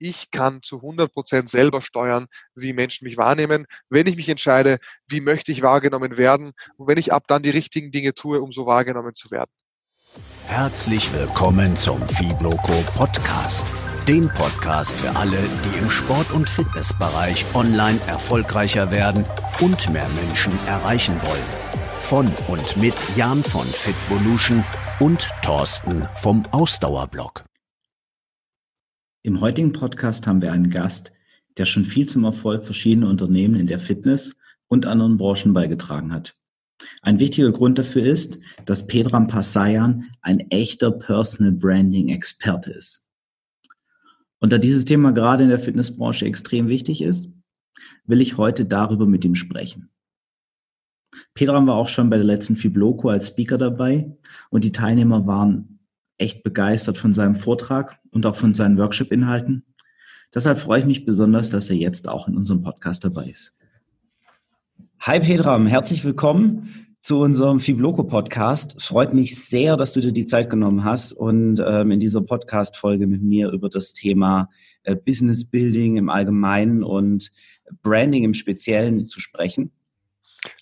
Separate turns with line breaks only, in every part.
ich kann zu 100 Prozent selber steuern, wie Menschen mich wahrnehmen. Wenn ich mich entscheide, wie möchte ich wahrgenommen werden und wenn ich ab dann die richtigen Dinge tue, um so wahrgenommen zu werden.
Herzlich willkommen zum Fibloco Podcast, dem Podcast für alle, die im Sport- und Fitnessbereich online erfolgreicher werden und mehr Menschen erreichen wollen. Von und mit Jan von Fitvolution und Thorsten vom Ausdauerblog.
Im heutigen Podcast haben wir einen Gast, der schon viel zum Erfolg verschiedener Unternehmen in der Fitness und anderen Branchen beigetragen hat. Ein wichtiger Grund dafür ist, dass Pedram Passayan ein echter Personal Branding Experte ist. Und da dieses Thema gerade in der Fitnessbranche extrem wichtig ist, will ich heute darüber mit ihm sprechen. Pedram war auch schon bei der letzten Fibloco als Speaker dabei und die Teilnehmer waren echt begeistert von seinem Vortrag und auch von seinen Workshop-Inhalten. Deshalb freue ich mich besonders, dass er jetzt auch in unserem Podcast dabei ist. Hi Pedram, herzlich willkommen zu unserem Fibloco Podcast. Freut mich sehr, dass du dir die Zeit genommen hast und ähm, in dieser Podcast-Folge mit mir über das Thema äh, Business Building im Allgemeinen und Branding im Speziellen zu sprechen.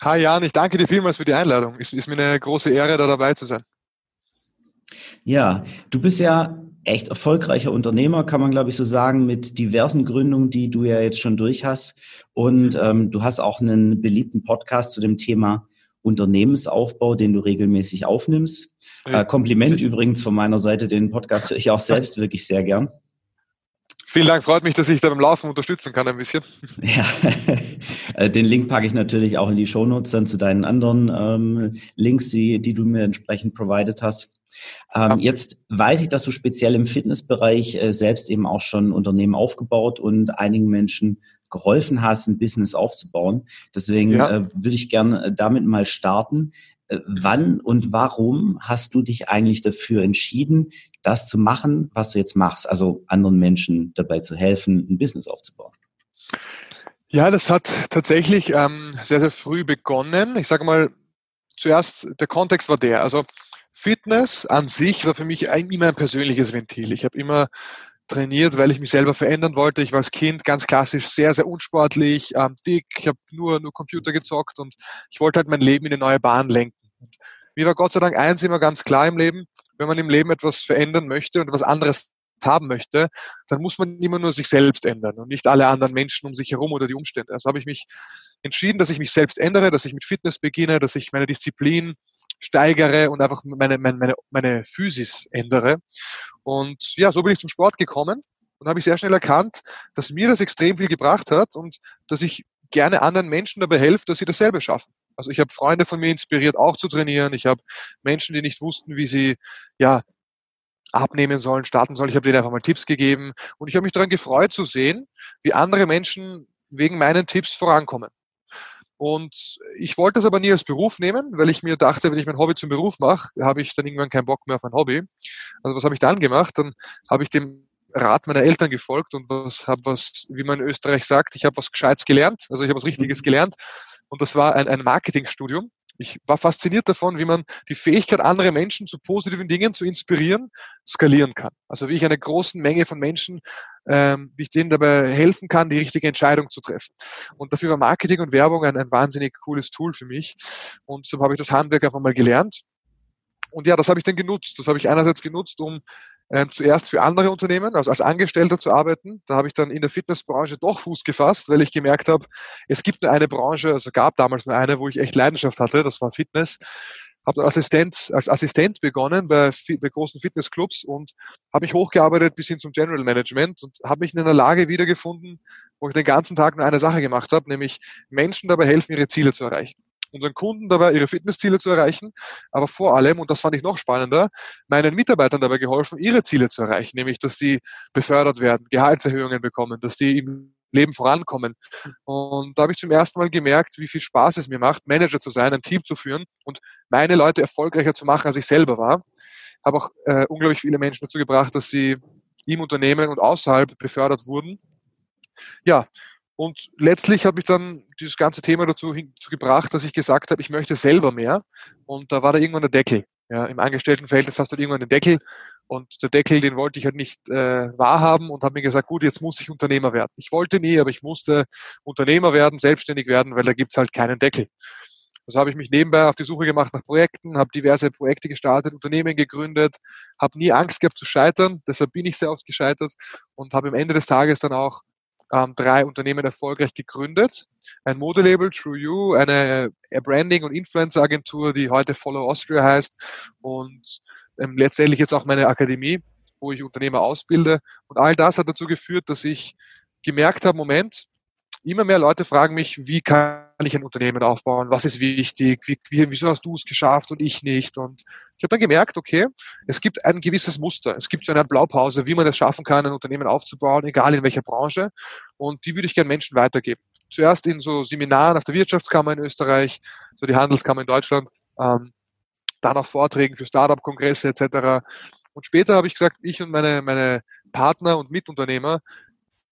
Hi Jan, ich danke dir vielmals für die Einladung. Es ist mir eine große Ehre, da dabei zu sein.
Ja, du bist ja echt erfolgreicher Unternehmer, kann man glaube ich so sagen, mit diversen Gründungen, die du ja jetzt schon durch hast. Und ähm, du hast auch einen beliebten Podcast zu dem Thema Unternehmensaufbau, den du regelmäßig aufnimmst. Äh, Kompliment übrigens von meiner Seite, den Podcast höre ich auch selbst wirklich sehr gern.
Vielen Dank, freut mich, dass ich da beim Laufen unterstützen kann ein bisschen.
Ja, äh, den Link packe ich natürlich auch in die Shownotes dann zu deinen anderen ähm, Links, die, die du mir entsprechend provided hast. Ähm, jetzt weiß ich, dass du speziell im Fitnessbereich äh, selbst eben auch schon Unternehmen aufgebaut und einigen Menschen geholfen hast, ein Business aufzubauen. Deswegen ja. äh, würde ich gerne äh, damit mal starten. Äh, wann und warum hast du dich eigentlich dafür entschieden, das zu machen, was du jetzt machst, also anderen Menschen dabei zu helfen, ein Business aufzubauen?
Ja, das hat tatsächlich ähm, sehr, sehr früh begonnen. Ich sage mal, zuerst der Kontext war der. Also Fitness an sich war für mich immer ein persönliches Ventil. Ich habe immer trainiert, weil ich mich selber verändern wollte. Ich war als Kind ganz klassisch sehr, sehr unsportlich, ähm, dick. Ich habe nur, nur Computer gezockt und ich wollte halt mein Leben in eine neue Bahn lenken. Und mir war Gott sei Dank eins immer ganz klar im Leben, wenn man im Leben etwas verändern möchte und etwas anderes haben möchte, dann muss man immer nur sich selbst ändern und nicht alle anderen Menschen um sich herum oder die Umstände. Also habe ich mich entschieden, dass ich mich selbst ändere, dass ich mit Fitness beginne, dass ich meine Disziplin steigere und einfach meine, meine, meine, meine Physis ändere. Und ja, so bin ich zum Sport gekommen und habe ich sehr schnell erkannt, dass mir das extrem viel gebracht hat und dass ich gerne anderen Menschen dabei helfe, dass sie dasselbe schaffen. Also ich habe Freunde von mir inspiriert, auch zu trainieren. Ich habe Menschen, die nicht wussten, wie sie ja abnehmen sollen, starten sollen. Ich habe denen einfach mal Tipps gegeben und ich habe mich daran gefreut zu sehen, wie andere Menschen wegen meinen Tipps vorankommen. Und ich wollte das aber nie als Beruf nehmen, weil ich mir dachte, wenn ich mein Hobby zum Beruf mache, habe ich dann irgendwann keinen Bock mehr auf mein Hobby. Also was habe ich dann gemacht? Dann habe ich dem Rat meiner Eltern gefolgt und was habe was, wie man in Österreich sagt, ich habe was Gescheites gelernt, also ich habe was Richtiges mhm. gelernt. Und das war ein, ein Marketingstudium. Ich war fasziniert davon, wie man die Fähigkeit, andere Menschen zu positiven Dingen zu inspirieren, skalieren kann. Also wie ich eine große Menge von Menschen, ähm, wie ich denen dabei helfen kann, die richtige Entscheidung zu treffen. Und dafür war Marketing und Werbung ein, ein wahnsinnig cooles Tool für mich. Und so habe ich das Handwerk einfach mal gelernt. Und ja, das habe ich dann genutzt. Das habe ich einerseits genutzt, um äh, zuerst für andere Unternehmen, also als Angestellter zu arbeiten. Da habe ich dann in der Fitnessbranche doch Fuß gefasst, weil ich gemerkt habe, es gibt nur eine Branche, also gab damals nur eine, wo ich echt Leidenschaft hatte, das war Fitness. Habe Assistent, als Assistent begonnen bei, bei großen Fitnessclubs und habe mich hochgearbeitet bis hin zum General Management und habe mich in einer Lage wiedergefunden, wo ich den ganzen Tag nur eine Sache gemacht habe, nämlich Menschen dabei helfen, ihre Ziele zu erreichen unseren Kunden dabei, ihre Fitnessziele zu erreichen, aber vor allem, und das fand ich noch spannender, meinen Mitarbeitern dabei geholfen, ihre Ziele zu erreichen, nämlich, dass sie befördert werden, Gehaltserhöhungen bekommen, dass die im Leben vorankommen. Und da habe ich zum ersten Mal gemerkt, wie viel Spaß es mir macht, Manager zu sein, ein Team zu führen und meine Leute erfolgreicher zu machen, als ich selber war. Habe auch äh, unglaublich viele Menschen dazu gebracht, dass sie im Unternehmen und außerhalb befördert wurden. Ja, und letztlich hat mich dann dieses ganze Thema dazu, dazu gebracht, dass ich gesagt habe, ich möchte selber mehr. Und da war da irgendwann der Deckel. Ja, Im Angestelltenverhältnis hast du halt irgendwann den Deckel und der Deckel, den wollte ich halt nicht äh, wahrhaben und habe mir gesagt, gut, jetzt muss ich Unternehmer werden. Ich wollte nie, aber ich musste Unternehmer werden, selbstständig werden, weil da gibt's halt keinen Deckel. Also habe ich mich nebenbei auf die Suche gemacht nach Projekten, habe diverse Projekte gestartet, Unternehmen gegründet, habe nie Angst gehabt zu scheitern, deshalb bin ich sehr oft gescheitert und habe am Ende des Tages dann auch ähm, drei Unternehmen erfolgreich gegründet. Ein Modelabel, True You, eine Branding- und Influencer-Agentur, die heute Follow Austria heißt und ähm, letztendlich jetzt auch meine Akademie, wo ich Unternehmer ausbilde. Und all das hat dazu geführt, dass ich gemerkt habe, Moment, immer mehr Leute fragen mich, wie kann ich ein Unternehmen aufbauen? Was ist wichtig? Wie, wie, wieso hast du es geschafft und ich nicht? Und ich habe dann gemerkt, okay, es gibt ein gewisses Muster. Es gibt so eine Blaupause, wie man es schaffen kann, ein Unternehmen aufzubauen, egal in welcher Branche. Und die würde ich gerne Menschen weitergeben. Zuerst in so Seminaren auf der Wirtschaftskammer in Österreich, so die Handelskammer in Deutschland, ähm, dann auch Vorträgen für Startup-Kongresse etc. Und später habe ich gesagt, ich und meine, meine Partner und Mitunternehmer,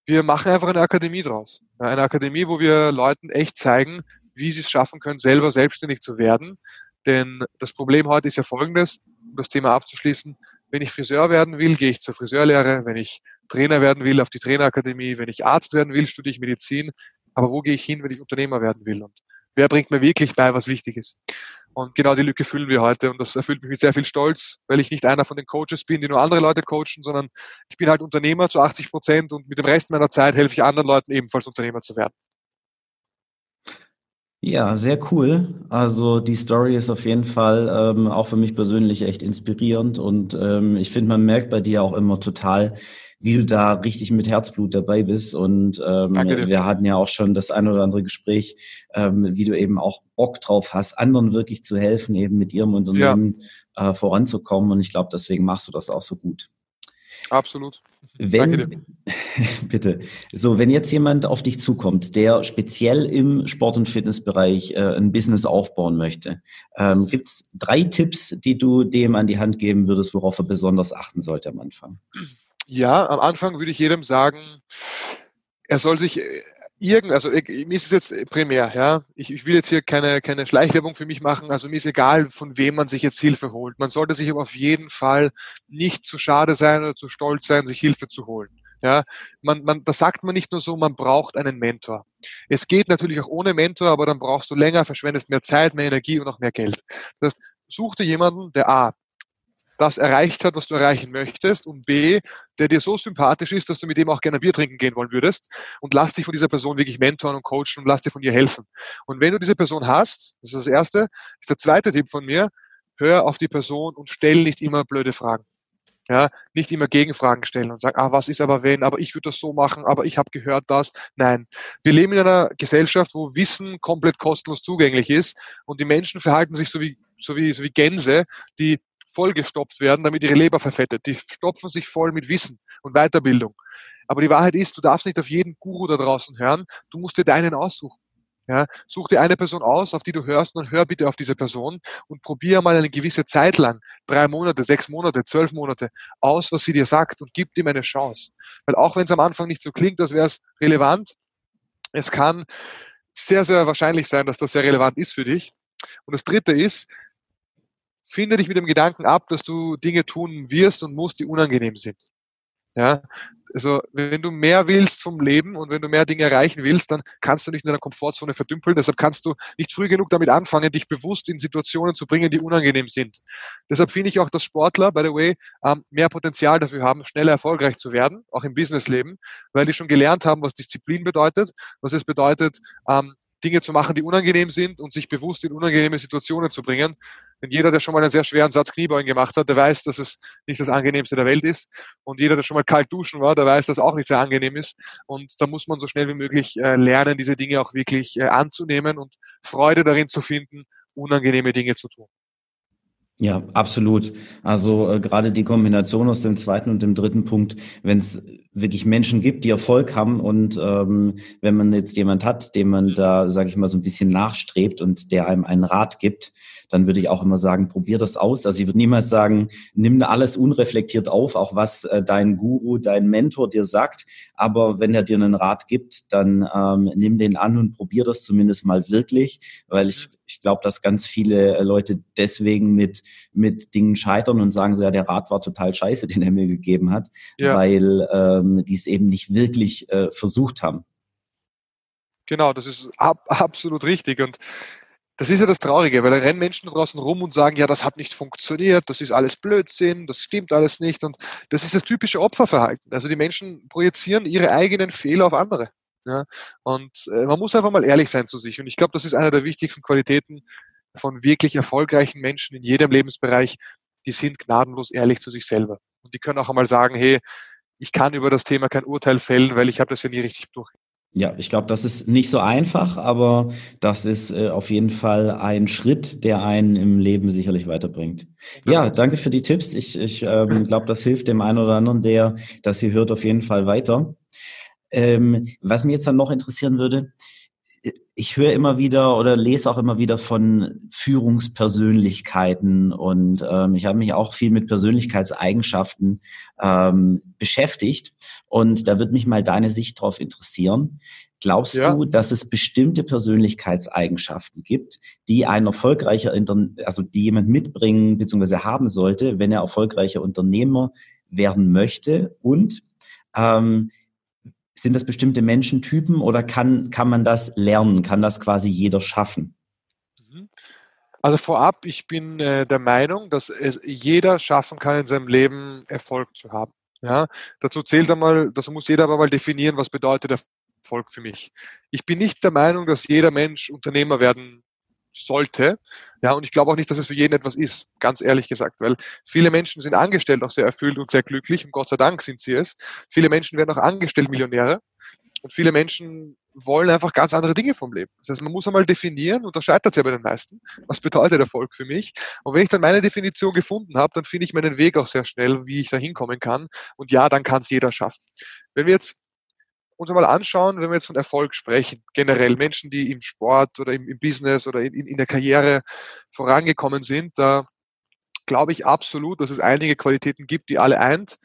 wir machen einfach eine Akademie draus. Eine Akademie, wo wir Leuten echt zeigen, wie sie es schaffen können, selber selbstständig zu werden. Denn das Problem heute ist ja folgendes, um das Thema abzuschließen. Wenn ich Friseur werden will, gehe ich zur Friseurlehre. Wenn ich Trainer werden will, auf die Trainerakademie. Wenn ich Arzt werden will, studiere ich Medizin. Aber wo gehe ich hin, wenn ich Unternehmer werden will? Und wer bringt mir wirklich bei, was wichtig ist? Und genau die Lücke füllen wir heute. Und das erfüllt mich mit sehr viel Stolz, weil ich nicht einer von den Coaches bin, die nur andere Leute coachen, sondern ich bin halt Unternehmer zu 80 Prozent und mit dem Rest meiner Zeit helfe ich anderen Leuten ebenfalls Unternehmer zu werden.
Ja, sehr cool. Also die Story ist auf jeden Fall ähm, auch für mich persönlich echt inspirierend und ähm, ich finde, man merkt bei dir auch immer total, wie du da richtig mit Herzblut dabei bist. Und ähm, wir hatten ja auch schon das ein oder andere Gespräch, ähm, wie du eben auch Bock drauf hast, anderen wirklich zu helfen, eben mit ihrem Unternehmen ja. äh, voranzukommen. Und ich glaube, deswegen machst du das auch so gut.
Absolut.
Wenn, bitte. So, wenn jetzt jemand auf dich zukommt, der speziell im Sport- und Fitnessbereich äh, ein Business aufbauen möchte, ähm, gibt es drei Tipps, die du dem an die Hand geben würdest, worauf er besonders achten sollte am Anfang?
Ja, am Anfang würde ich jedem sagen, er soll sich äh, irgend, also mir ist es jetzt primär, ja. Ich, ich will jetzt hier keine, keine Schleichwerbung für mich machen, also mir ist egal, von wem man sich jetzt Hilfe holt. Man sollte sich aber auf jeden Fall nicht zu schade sein oder zu stolz sein, sich Hilfe zu holen. Ja, man, man, das sagt man nicht nur so, man braucht einen Mentor. Es geht natürlich auch ohne Mentor, aber dann brauchst du länger, verschwendest mehr Zeit, mehr Energie und auch mehr Geld. Das heißt, such dir jemanden, der A, das erreicht hat, was du erreichen möchtest und B, der dir so sympathisch ist, dass du mit dem auch gerne Bier trinken gehen wollen würdest und lass dich von dieser Person wirklich mentoren und coachen und lass dir von ihr helfen. Und wenn du diese Person hast, das ist das Erste, ist der zweite Tipp von mir, hör auf die Person und stell nicht immer blöde Fragen. Ja, nicht immer Gegenfragen stellen und sagen, ah, was ist aber wenn, aber ich würde das so machen, aber ich habe gehört das. Nein, wir leben in einer Gesellschaft, wo Wissen komplett kostenlos zugänglich ist und die Menschen verhalten sich so wie, so wie, so wie Gänse, die vollgestopft werden, damit ihre Leber verfettet. Die stopfen sich voll mit Wissen und Weiterbildung. Aber die Wahrheit ist, du darfst nicht auf jeden Guru da draußen hören, du musst dir deinen aussuchen. Ja, such dir eine Person aus, auf die du hörst und hör bitte auf diese Person und probier mal eine gewisse Zeit lang, drei Monate, sechs Monate, zwölf Monate, aus, was sie dir sagt und gib ihm eine Chance. Weil auch wenn es am Anfang nicht so klingt, als wäre es relevant, es kann sehr, sehr wahrscheinlich sein, dass das sehr relevant ist für dich. Und das dritte ist, finde dich mit dem Gedanken ab, dass du Dinge tun wirst und musst, die unangenehm sind. Ja, also wenn du mehr willst vom Leben und wenn du mehr Dinge erreichen willst, dann kannst du nicht in deiner Komfortzone verdümpeln. Deshalb kannst du nicht früh genug damit anfangen, dich bewusst in Situationen zu bringen, die unangenehm sind. Deshalb finde ich auch, dass Sportler, by the way, ähm, mehr Potenzial dafür haben, schneller erfolgreich zu werden, auch im Businessleben, weil die schon gelernt haben, was Disziplin bedeutet, was es bedeutet, ähm, Dinge zu machen, die unangenehm sind und sich bewusst in unangenehme Situationen zu bringen. Denn jeder, der schon mal einen sehr schweren Satz Kniebeugen gemacht hat, der weiß, dass es nicht das angenehmste der Welt ist. Und jeder, der schon mal kalt duschen war, der weiß, dass es auch nicht sehr angenehm ist. Und da muss man so schnell wie möglich äh, lernen, diese Dinge auch wirklich äh, anzunehmen und Freude darin zu finden, unangenehme Dinge zu tun.
Ja, absolut. Also äh, gerade die Kombination aus dem zweiten und dem dritten Punkt, wenn es wirklich Menschen gibt, die Erfolg haben und ähm, wenn man jetzt jemand hat, dem man da, sage ich mal, so ein bisschen nachstrebt und der einem einen Rat gibt, dann würde ich auch immer sagen, probier das aus. Also ich würde niemals sagen, nimm alles unreflektiert auf, auch was äh, dein Guru, dein Mentor dir sagt. Aber wenn er dir einen Rat gibt, dann ähm, nimm den an und probier das zumindest mal wirklich, weil ich, ich glaube, dass ganz viele äh, Leute deswegen mit, mit Dingen scheitern und sagen so, ja, der Rat war total scheiße, den er mir gegeben hat, ja. weil ähm, die es eben nicht wirklich äh, versucht haben.
Genau, das ist ab, absolut richtig. Und das ist ja das Traurige, weil da rennen Menschen draußen rum und sagen, ja, das hat nicht funktioniert, das ist alles Blödsinn, das stimmt alles nicht. Und das ist das typische Opferverhalten. Also die Menschen projizieren ihre eigenen Fehler auf andere. Ja? Und äh, man muss einfach mal ehrlich sein zu sich. Und ich glaube, das ist einer der wichtigsten Qualitäten von wirklich erfolgreichen Menschen in jedem Lebensbereich. Die sind gnadenlos ehrlich zu sich selber. Und die können auch einmal sagen, hey, ich kann über das Thema kein Urteil fällen, weil ich habe das ja nie richtig durch.
Ja, ich glaube, das ist nicht so einfach, aber das ist äh, auf jeden Fall ein Schritt, der einen im Leben sicherlich weiterbringt. Ja, danke für die Tipps. Ich, ich ähm, glaube, das hilft dem einen oder anderen, der das hier hört, auf jeden Fall weiter. Ähm, was mich jetzt dann noch interessieren würde, ich höre immer wieder oder lese auch immer wieder von Führungspersönlichkeiten und ähm, ich habe mich auch viel mit Persönlichkeitseigenschaften ähm, beschäftigt und da wird mich mal deine Sicht drauf interessieren. Glaubst ja. du, dass es bestimmte Persönlichkeitseigenschaften gibt, die ein erfolgreicher, also die jemand mitbringen bzw. haben sollte, wenn er erfolgreicher Unternehmer werden möchte und ähm, sind das bestimmte Menschentypen oder kann, kann man das lernen? Kann das quasi jeder schaffen?
Mhm. Also vorab, ich bin äh, der Meinung, dass es jeder schaffen kann, in seinem Leben Erfolg zu haben. Ja, dazu zählt einmal, dazu muss jeder aber mal definieren, was bedeutet Erfolg für mich. Ich bin nicht der Meinung, dass jeder Mensch Unternehmer werden sollte. Ja, und ich glaube auch nicht, dass es für jeden etwas ist, ganz ehrlich gesagt, weil viele Menschen sind angestellt auch sehr erfüllt und sehr glücklich und Gott sei Dank sind sie es. Viele Menschen werden auch angestellt Millionäre und viele Menschen wollen einfach ganz andere Dinge vom Leben. Das heißt, man muss einmal definieren, und da scheitert ja bei den meisten, was bedeutet Erfolg für mich. Und wenn ich dann meine Definition gefunden habe, dann finde ich meinen Weg auch sehr schnell, wie ich da hinkommen kann. Und ja, dann kann es jeder schaffen. Wenn wir jetzt uns mal anschauen, wenn wir jetzt von Erfolg sprechen, generell Menschen, die im Sport oder im, im Business oder in, in, der Karriere vorangekommen sind, da glaube ich absolut, dass es einige Qualitäten gibt, die alle eint.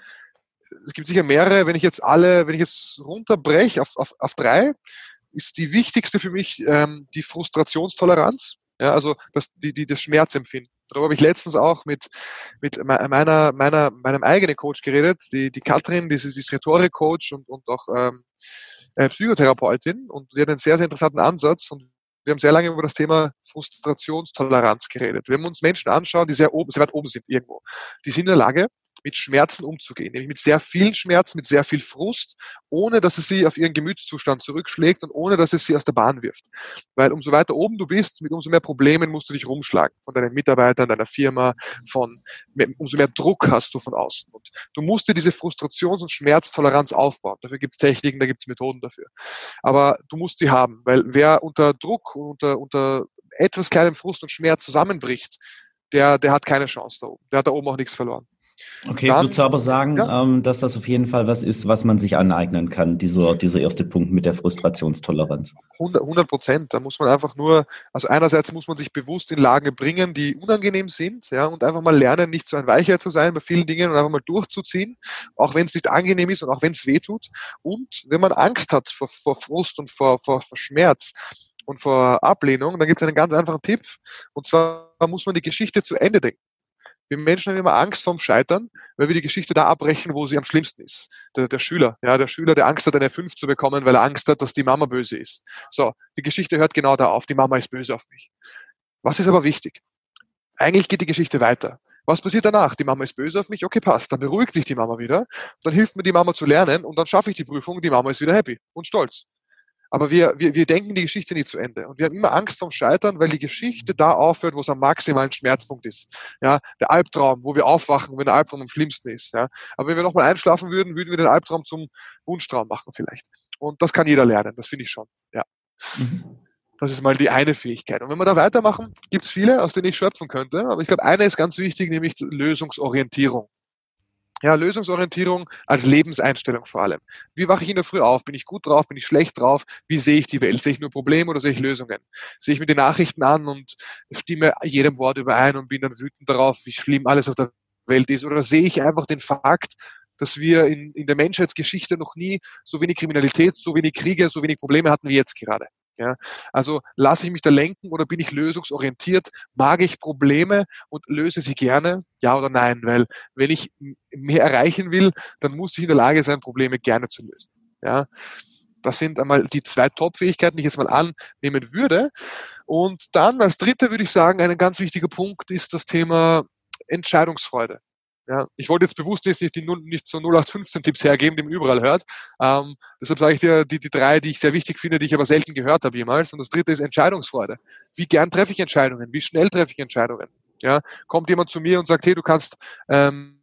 Es gibt sicher mehrere. Wenn ich jetzt alle, wenn ich jetzt runterbreche auf, auf, auf drei, ist die wichtigste für mich ähm, die Frustrationstoleranz. Ja, also das, die, die, das Schmerzempfinden. Darüber habe ich letztens auch mit, mit meiner, meiner, meinem eigenen Coach geredet, die, die Katrin, die ist, ist Rhetorik-Coach und, und auch ähm, äh, Psychotherapeutin und die hat einen sehr, sehr interessanten Ansatz und wir haben sehr lange über das Thema Frustrationstoleranz geredet. Wenn wir uns Menschen anschauen, die sehr oben, sehr weit oben sind irgendwo, die sind in der Lage, mit Schmerzen umzugehen, nämlich mit sehr vielen Schmerzen, mit sehr viel Frust, ohne dass es sie auf ihren Gemütszustand zurückschlägt und ohne dass es sie aus der Bahn wirft. Weil umso weiter oben du bist, mit umso mehr Problemen musst du dich rumschlagen. Von deinen Mitarbeitern, deiner Firma, von umso mehr Druck hast du von außen. Und du musst dir diese Frustrations- und Schmerztoleranz aufbauen. Dafür gibt es Techniken, da gibt es Methoden dafür. Aber du musst die haben, weil wer unter Druck, unter, unter etwas kleinem Frust und Schmerz zusammenbricht, der, der hat keine Chance da oben. Der hat da oben auch nichts verloren.
Okay, Dann, würdest du aber sagen, ja. ähm, dass das auf jeden Fall was ist, was man sich aneignen kann, dieser, dieser erste Punkt mit der Frustrationstoleranz?
100 Prozent. Da muss man einfach nur, also einerseits muss man sich bewusst in Lagen bringen, die unangenehm sind, ja, und einfach mal lernen, nicht so ein Weicher zu sein bei vielen Dingen und einfach mal durchzuziehen, auch wenn es nicht angenehm ist und auch wenn es weh tut. Und wenn man Angst hat vor, vor Frust und vor, vor, vor Schmerz, und vor Ablehnung, dann gibt es einen ganz einfachen Tipp. Und zwar muss man die Geschichte zu Ende denken. Wir Menschen haben immer Angst vorm Scheitern, weil wir die Geschichte da abbrechen, wo sie am schlimmsten ist. Der, der Schüler, ja, der Schüler, der Angst hat, eine 5 zu bekommen, weil er Angst hat, dass die Mama böse ist. So, die Geschichte hört genau da auf. Die Mama ist böse auf mich. Was ist aber wichtig? Eigentlich geht die Geschichte weiter. Was passiert danach? Die Mama ist böse auf mich, okay, passt. Dann beruhigt sich die Mama wieder. Dann hilft mir die Mama zu lernen und dann schaffe ich die Prüfung. Die Mama ist wieder happy und stolz. Aber wir, wir, wir denken die Geschichte nie zu Ende. Und wir haben immer Angst vom Scheitern, weil die Geschichte da aufhört, wo es am maximalen Schmerzpunkt ist. Ja, der Albtraum, wo wir aufwachen, wenn der Albtraum am schlimmsten ist. Ja, aber wenn wir nochmal einschlafen würden, würden wir den Albtraum zum Wunschtraum machen vielleicht. Und das kann jeder lernen. Das finde ich schon. Ja. Mhm. Das ist mal die eine Fähigkeit. Und wenn wir da weitermachen, gibt es viele, aus denen ich schöpfen könnte. Aber ich glaube, eine ist ganz wichtig, nämlich Lösungsorientierung. Ja, Lösungsorientierung als Lebenseinstellung vor allem. Wie wache ich in der Früh auf? Bin ich gut drauf? Bin ich schlecht drauf? Wie sehe ich die Welt? Sehe ich nur Probleme oder sehe ich Lösungen? Sehe ich mir die Nachrichten an und stimme jedem Wort überein und bin dann wütend darauf, wie schlimm alles auf der Welt ist? Oder sehe ich einfach den Fakt, dass wir in, in der Menschheitsgeschichte noch nie so wenig Kriminalität, so wenig Kriege, so wenig Probleme hatten wie jetzt gerade? Ja, also lasse ich mich da lenken oder bin ich lösungsorientiert? Mag ich Probleme und löse sie gerne? Ja oder nein? Weil wenn ich mehr erreichen will, dann muss ich in der Lage sein, Probleme gerne zu lösen. Ja, das sind einmal die zwei Top-Fähigkeiten, die ich jetzt mal annehmen würde. Und dann als dritte würde ich sagen, ein ganz wichtiger Punkt ist das Thema Entscheidungsfreude. Ja, ich wollte jetzt bewusst nicht, die, nicht so 0815-Tipps hergeben, die man überall hört. Ähm, deshalb sage ich dir die, die drei, die ich sehr wichtig finde, die ich aber selten gehört habe jemals. Und das dritte ist Entscheidungsfreude. Wie gern treffe ich Entscheidungen? Wie schnell treffe ich Entscheidungen? Ja, kommt jemand zu mir und sagt, hey, du kannst ähm,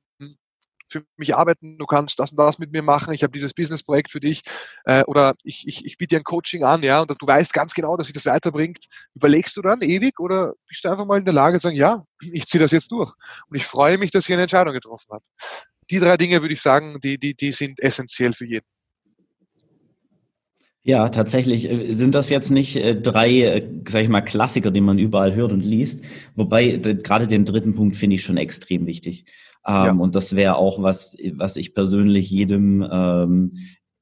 für mich arbeiten, du kannst das und das mit mir machen, ich habe dieses Businessprojekt für dich äh, oder ich, ich, ich biete dir ein Coaching an, ja, und du weißt ganz genau, dass sich das weiterbringt, überlegst du dann ewig oder bist du einfach mal in der Lage zu sagen, ja, ich ziehe das jetzt durch und ich freue mich, dass ich eine Entscheidung getroffen habe. Die drei Dinge würde ich sagen, die, die, die sind essentiell für jeden.
Ja, tatsächlich äh, sind das jetzt nicht äh, drei, äh, sag ich mal, Klassiker, die man überall hört und liest. Wobei gerade den dritten Punkt finde ich schon extrem wichtig. Ja. Ähm, und das wäre auch was, was ich persönlich jedem ähm,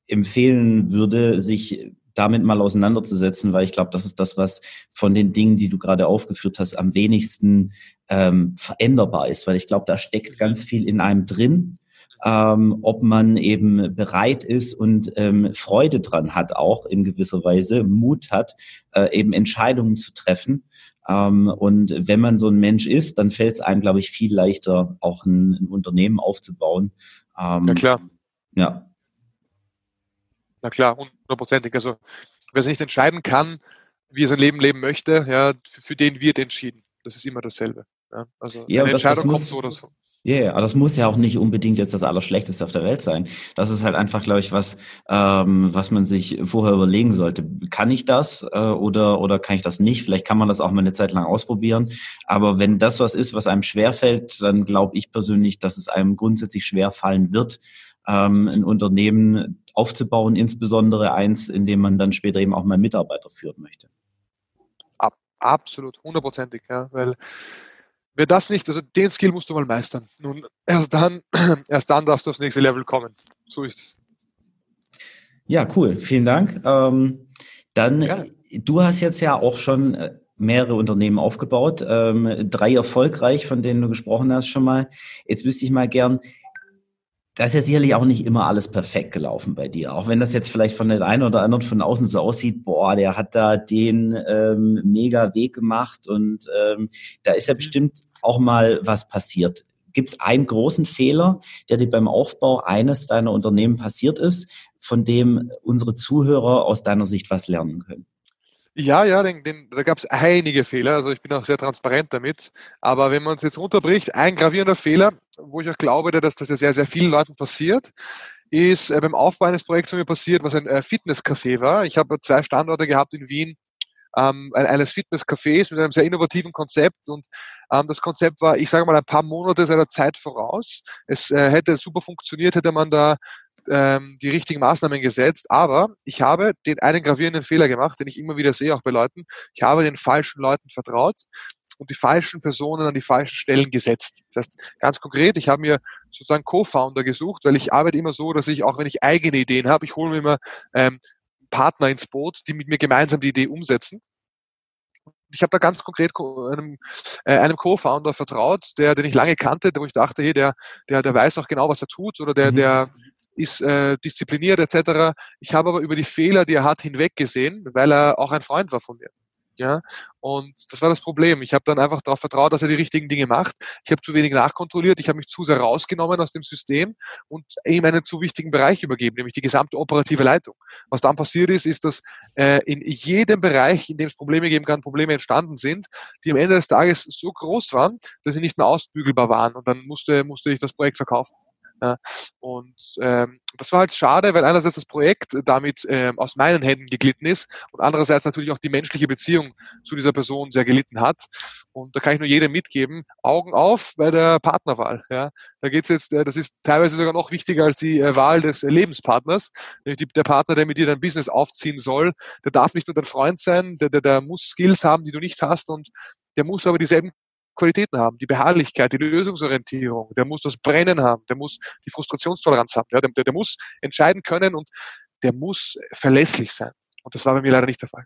empfehlen würde, sich damit mal auseinanderzusetzen, weil ich glaube, das ist das, was von den Dingen, die du gerade aufgeführt hast, am wenigsten ähm, veränderbar ist, weil ich glaube, da steckt ganz viel in einem drin, ähm, ob man eben bereit ist und ähm, Freude dran hat, auch in gewisser Weise Mut hat, äh, eben Entscheidungen zu treffen ähm, und wenn man so ein Mensch ist, dann fällt es einem, glaube ich, viel leichter, auch ein, ein Unternehmen aufzubauen.
Ähm, Na klar.
Ja.
Na klar, hundertprozentig. Also wer sich nicht entscheiden kann, wie er sein Leben leben möchte, ja, für, für den wird entschieden. Das ist immer dasselbe. Ja, also
ja, eine Entscheidung das kommt so oder so. Ja, yeah, das muss ja auch nicht unbedingt jetzt das Allerschlechteste auf der Welt sein. Das ist halt einfach, glaube ich, was, ähm, was man sich vorher überlegen sollte. Kann ich das äh, oder, oder kann ich das nicht? Vielleicht kann man das auch mal eine Zeit lang ausprobieren. Aber wenn das was ist, was einem schwerfällt, dann glaube ich persönlich, dass es einem grundsätzlich schwer fallen wird, ähm, ein Unternehmen aufzubauen, insbesondere eins, in dem man dann später eben auch mal Mitarbeiter führen möchte.
Ab, absolut, hundertprozentig, ja, weil Wer das nicht, also den Skill musst du mal meistern. Nun, erst dann, erst dann darfst du aufs nächste Level kommen. So ist es.
Ja, cool. Vielen Dank. Ähm, dann, ja. du hast jetzt ja auch schon äh, mehrere Unternehmen aufgebaut, ähm, drei erfolgreich, von denen du gesprochen hast schon mal. Jetzt wüsste ich mal gern, da ist ja sicherlich auch nicht immer alles perfekt gelaufen bei dir. Auch wenn das jetzt vielleicht von den einen oder anderen von außen so aussieht, boah, der hat da den ähm, mega Weg gemacht und ähm, da ist ja bestimmt auch mal was passiert. Gibt es einen großen Fehler, der dir beim Aufbau eines deiner Unternehmen passiert ist, von dem unsere Zuhörer aus deiner Sicht was lernen können?
Ja, ja, den, den, da gab es einige Fehler, also ich bin auch sehr transparent damit. Aber wenn man uns jetzt runterbricht, ein gravierender Fehler, wo ich auch glaube, dass das ja sehr, sehr vielen Leuten passiert, ist äh, beim Aufbau eines Projekts mir passiert, was ein äh, Fitnesscafé war. Ich habe zwei Standorte gehabt in Wien, ähm, eines Fitnesscafés mit einem sehr innovativen Konzept und ähm, das Konzept war, ich sage mal, ein paar Monate seiner Zeit voraus. Es äh, hätte super funktioniert, hätte man da ähm, die richtigen Maßnahmen gesetzt, aber ich habe den einen gravierenden Fehler gemacht, den ich immer wieder sehe, auch bei Leuten. Ich habe den falschen Leuten vertraut und die falschen Personen an die falschen Stellen gesetzt. Das heißt, ganz konkret, ich habe mir sozusagen Co-Founder gesucht, weil ich arbeite immer so, dass ich, auch wenn ich eigene Ideen habe, ich hole mir immer ähm, Partner ins Boot, die mit mir gemeinsam die Idee umsetzen ich habe da ganz konkret einem, äh, einem Co-Founder vertraut, der, den ich lange kannte, wo ich dachte, hey, der, der, der weiß auch genau, was er tut oder der, mhm. der ist äh, diszipliniert etc. Ich habe aber über die Fehler, die er hat, hinweggesehen, weil er auch ein Freund war von mir. Ja, und das war das Problem. Ich habe dann einfach darauf vertraut, dass er die richtigen Dinge macht. Ich habe zu wenig nachkontrolliert, ich habe mich zu sehr rausgenommen aus dem System und ihm einen zu wichtigen Bereich übergeben, nämlich die gesamte operative Leitung. Was dann passiert ist, ist, dass äh, in jedem Bereich, in dem es Probleme geben kann, Probleme entstanden sind, die am Ende des Tages so groß waren, dass sie nicht mehr ausbügelbar waren. Und dann musste, musste ich das Projekt verkaufen. Ja. Und ähm, das war halt schade, weil einerseits das Projekt damit ähm, aus meinen Händen geglitten ist und andererseits natürlich auch die menschliche Beziehung zu dieser Person sehr gelitten hat. Und da kann ich nur jedem mitgeben, Augen auf bei der Partnerwahl. Ja. Da geht's jetzt, äh, das ist teilweise sogar noch wichtiger als die äh, Wahl des äh, Lebenspartners. Der Partner, der mit dir dein Business aufziehen soll, der darf nicht nur dein Freund sein, der, der, der muss Skills haben, die du nicht hast und der muss aber dieselben Qualitäten haben, die Beharrlichkeit, die Lösungsorientierung, der muss das Brennen haben, der muss die Frustrationstoleranz haben, ja, der, der muss entscheiden können und der muss verlässlich sein. Und das war bei mir leider nicht der Fall.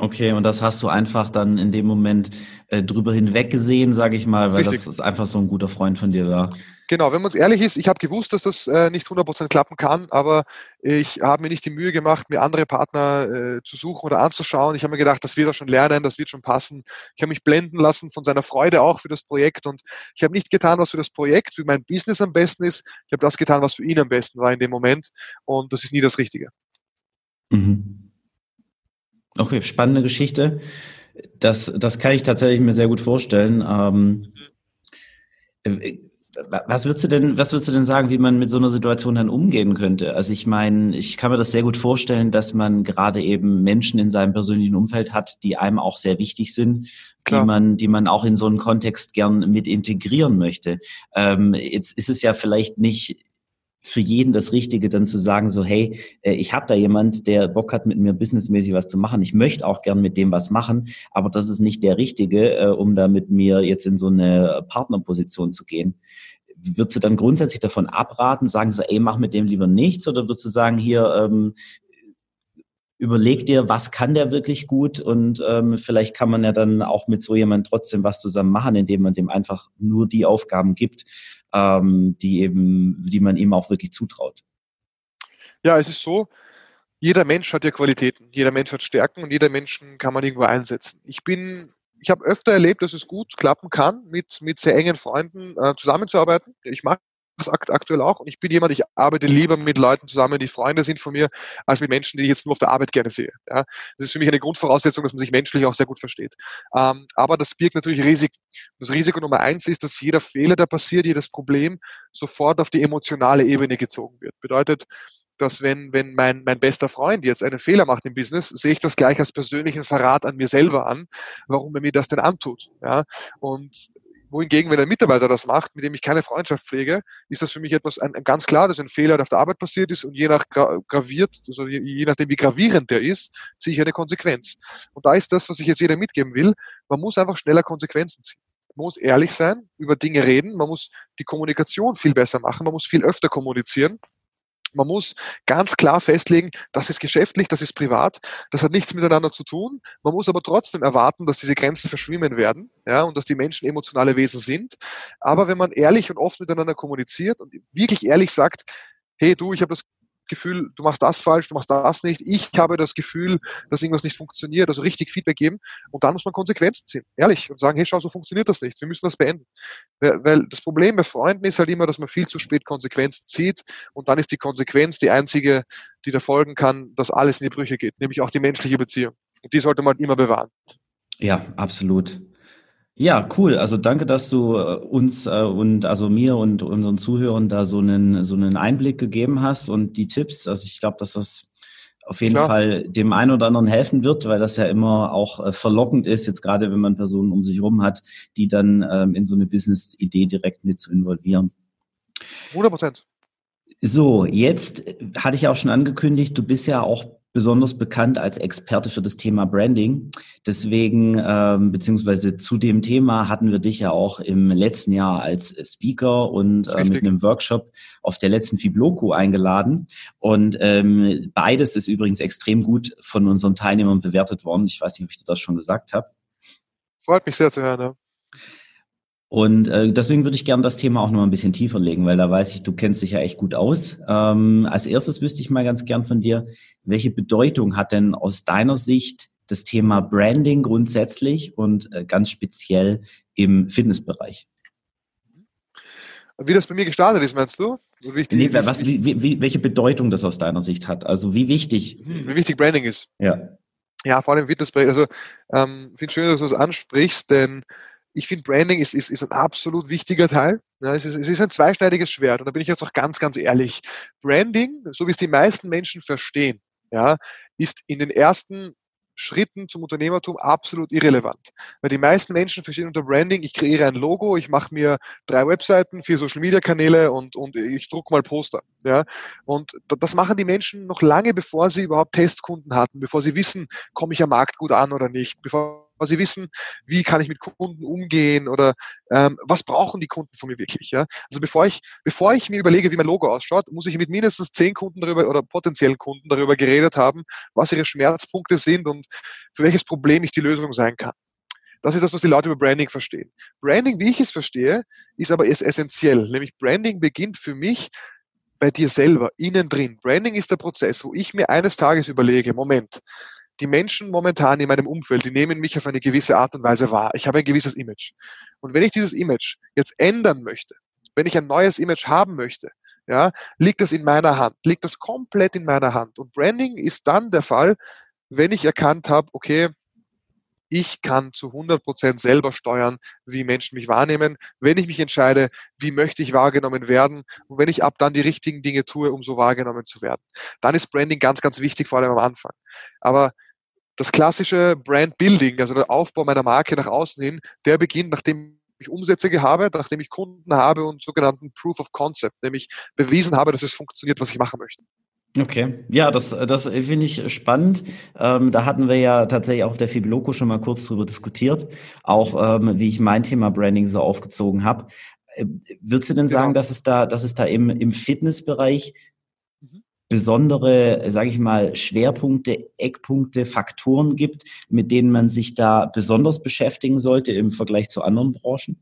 Okay, und das hast du einfach dann in dem Moment äh, drüber hinweg gesehen, sage ich mal, weil Richtig. das ist einfach so ein guter Freund von dir war.
Genau, wenn man ehrlich ist, ich habe gewusst, dass das äh, nicht 100% klappen kann, aber ich habe mir nicht die Mühe gemacht, mir andere Partner äh, zu suchen oder anzuschauen. Ich habe mir gedacht, das wird er schon lernen, das wird schon passen. Ich habe mich blenden lassen von seiner Freude auch für das Projekt und ich habe nicht getan, was für das Projekt, für mein Business am besten ist. Ich habe das getan, was für ihn am besten war in dem Moment und das ist nie das Richtige.
Mhm. Okay, spannende Geschichte. Das, das kann ich tatsächlich mir sehr gut vorstellen. Ähm, äh, was würdest du denn, was würdest du denn sagen, wie man mit so einer Situation dann umgehen könnte? Also ich meine, ich kann mir das sehr gut vorstellen, dass man gerade eben Menschen in seinem persönlichen Umfeld hat, die einem auch sehr wichtig sind, Klar. die man, die man auch in so einen Kontext gern mit integrieren möchte. Ähm, jetzt ist es ja vielleicht nicht für jeden das Richtige, dann zu sagen, so, hey, äh, ich habe da jemand, der Bock hat, mit mir businessmäßig was zu machen. Ich möchte auch gern mit dem was machen, aber das ist nicht der Richtige, äh, um da mit mir jetzt in so eine Partnerposition zu gehen. Würdest du dann grundsätzlich davon abraten, sagen so, ey, mach mit dem lieber nichts, oder würdest du sagen, hier, ähm, überleg dir, was kann der wirklich gut und ähm, vielleicht kann man ja dann auch mit so jemand trotzdem was zusammen machen, indem man dem einfach nur die Aufgaben gibt, ähm, die eben, die man ihm auch wirklich zutraut.
Ja, es ist so, jeder Mensch hat ja Qualitäten, jeder Mensch hat Stärken und jeder Menschen kann man irgendwo einsetzen. Ich bin, ich habe öfter erlebt, dass es gut klappen kann, mit, mit sehr engen Freunden äh, zusammenzuarbeiten. Ich mag das aktuell auch. Und ich bin jemand, ich arbeite lieber mit Leuten zusammen, die Freunde sind von mir, als mit Menschen, die ich jetzt nur auf der Arbeit gerne sehe. Ja, das ist für mich eine Grundvoraussetzung, dass man sich menschlich auch sehr gut versteht. Ähm, aber das birgt natürlich Risiken. Das Risiko Nummer eins ist, dass jeder Fehler, der passiert, jedes Problem sofort auf die emotionale Ebene gezogen wird. Bedeutet, dass wenn, wenn mein, mein bester Freund jetzt einen Fehler macht im Business, sehe ich das gleich als persönlichen Verrat an mir selber an, warum er mir das denn antut. Ja? Und wohingegen, wenn ein Mitarbeiter das macht, mit dem ich keine Freundschaft pflege, ist das für mich etwas ein, ein ganz klar, dass ein Fehler auf der Arbeit passiert ist und je nach gra graviert, also je, je nachdem wie gravierend der ist, ziehe ich eine Konsequenz. Und da ist das, was ich jetzt jedem mitgeben will, man muss einfach schneller Konsequenzen ziehen. Man muss ehrlich sein, über Dinge reden, man muss die Kommunikation viel besser machen, man muss viel öfter kommunizieren man muss ganz klar festlegen, das ist geschäftlich, das ist privat, das hat nichts miteinander zu tun. Man muss aber trotzdem erwarten, dass diese Grenzen verschwimmen werden, ja, und dass die Menschen emotionale Wesen sind. Aber wenn man ehrlich und oft miteinander kommuniziert und wirklich ehrlich sagt, hey du, ich habe das Gefühl, du machst das falsch, du machst das nicht. Ich habe das Gefühl, dass irgendwas nicht funktioniert. Also richtig Feedback geben. Und dann muss man Konsequenzen ziehen. Ehrlich. Und sagen, hey, schau, so funktioniert das nicht. Wir müssen das beenden. Weil das Problem bei Freunden ist halt immer, dass man viel zu spät Konsequenzen zieht. Und dann ist die Konsequenz die einzige, die da folgen kann, dass alles in die Brüche geht. Nämlich auch die menschliche Beziehung. Und die sollte man immer bewahren.
Ja, absolut. Ja, cool. Also danke, dass du äh, uns äh, und also mir und unseren Zuhörern da so einen so einen Einblick gegeben hast und die Tipps. Also ich glaube, dass das auf jeden Klar. Fall dem einen oder anderen helfen wird, weil das ja immer auch äh, verlockend ist, jetzt gerade wenn man Personen um sich herum hat, die dann ähm, in so eine Business-Idee direkt mit zu involvieren.
100 Prozent.
So, jetzt hatte ich auch schon angekündigt, du bist ja auch besonders bekannt als Experte für das Thema Branding. Deswegen, ähm, beziehungsweise zu dem Thema hatten wir dich ja auch im letzten Jahr als Speaker und äh, mit einem Workshop auf der letzten Fibloco eingeladen. Und ähm, beides ist übrigens extrem gut von unseren Teilnehmern bewertet worden. Ich weiß nicht, ob ich das schon gesagt habe.
Freut mich sehr zu hören. Ja.
Und äh, deswegen würde ich gerne das Thema auch noch ein bisschen tiefer legen, weil da weiß ich, du kennst dich ja echt gut aus. Ähm, als erstes wüsste ich mal ganz gern von dir, welche Bedeutung hat denn aus deiner Sicht das Thema Branding grundsätzlich und äh, ganz speziell im Fitnessbereich?
Wie das bei mir gestartet ist, meinst du?
So wichtig, nee, was, wie, wie, welche Bedeutung das aus deiner Sicht hat? Also wie wichtig?
Hm, wie wichtig Branding ist.
Ja.
Ja, vor allem Fitnessbereich. Also ähm, finde schön, dass du es ansprichst, denn ich finde Branding ist, ist, ist ein absolut wichtiger Teil. Ja, es, ist, es ist ein zweischneidiges Schwert und da bin ich jetzt auch ganz, ganz ehrlich. Branding, so wie es die meisten Menschen verstehen, ja, ist in den ersten Schritten zum Unternehmertum absolut irrelevant. Weil die meisten Menschen verstehen unter Branding, ich kreiere ein Logo, ich mache mir drei Webseiten, vier Social Media Kanäle und, und ich drucke mal Poster. Ja? Und das machen die Menschen noch lange, bevor sie überhaupt Testkunden hatten, bevor sie wissen, komme ich am Markt gut an oder nicht, bevor sie wissen, wie kann ich mit Kunden umgehen oder ähm, was brauchen die Kunden von mir wirklich. Ja? Also bevor ich, bevor ich mir überlege, wie mein Logo ausschaut, muss ich mit mindestens zehn Kunden darüber oder potenziellen Kunden darüber geredet haben, was ihre Schmerzpunkte sind und für welches Problem ich die Lösung sein kann. Das ist das, was die Leute über Branding verstehen. Branding, wie ich es verstehe, ist aber essentiell. Nämlich Branding beginnt für mich bei dir selber, innen drin. Branding ist der Prozess, wo ich mir eines Tages überlege, Moment, die Menschen momentan in meinem Umfeld, die nehmen mich auf eine gewisse Art und Weise wahr. Ich habe ein gewisses Image. Und wenn ich dieses Image jetzt ändern möchte, wenn ich ein neues Image haben möchte, ja, liegt das in meiner Hand, liegt das komplett in meiner Hand. Und Branding ist dann der Fall, wenn ich erkannt habe, okay, ich kann zu 100 Prozent selber steuern, wie Menschen mich wahrnehmen. Wenn ich mich entscheide, wie möchte ich wahrgenommen werden und wenn ich ab dann die richtigen Dinge tue, um so wahrgenommen zu werden, dann ist Branding ganz, ganz wichtig, vor allem am Anfang. Aber das klassische Brand Building, also der Aufbau meiner Marke nach außen hin, der beginnt, nachdem ich Umsätze habe, nachdem ich Kunden habe und sogenannten Proof of Concept, nämlich bewiesen habe, dass es funktioniert, was ich machen möchte.
Okay, ja, das, das finde ich spannend. Ähm, da hatten wir ja tatsächlich auch auf der Fibloco schon mal kurz drüber diskutiert, auch ähm, wie ich mein Thema Branding so aufgezogen habe. Äh, würdest du denn sagen, genau. dass es da, dass es da im, im Fitnessbereich besondere, sage ich mal, Schwerpunkte, Eckpunkte, Faktoren gibt, mit denen man sich da besonders beschäftigen sollte im Vergleich zu anderen Branchen?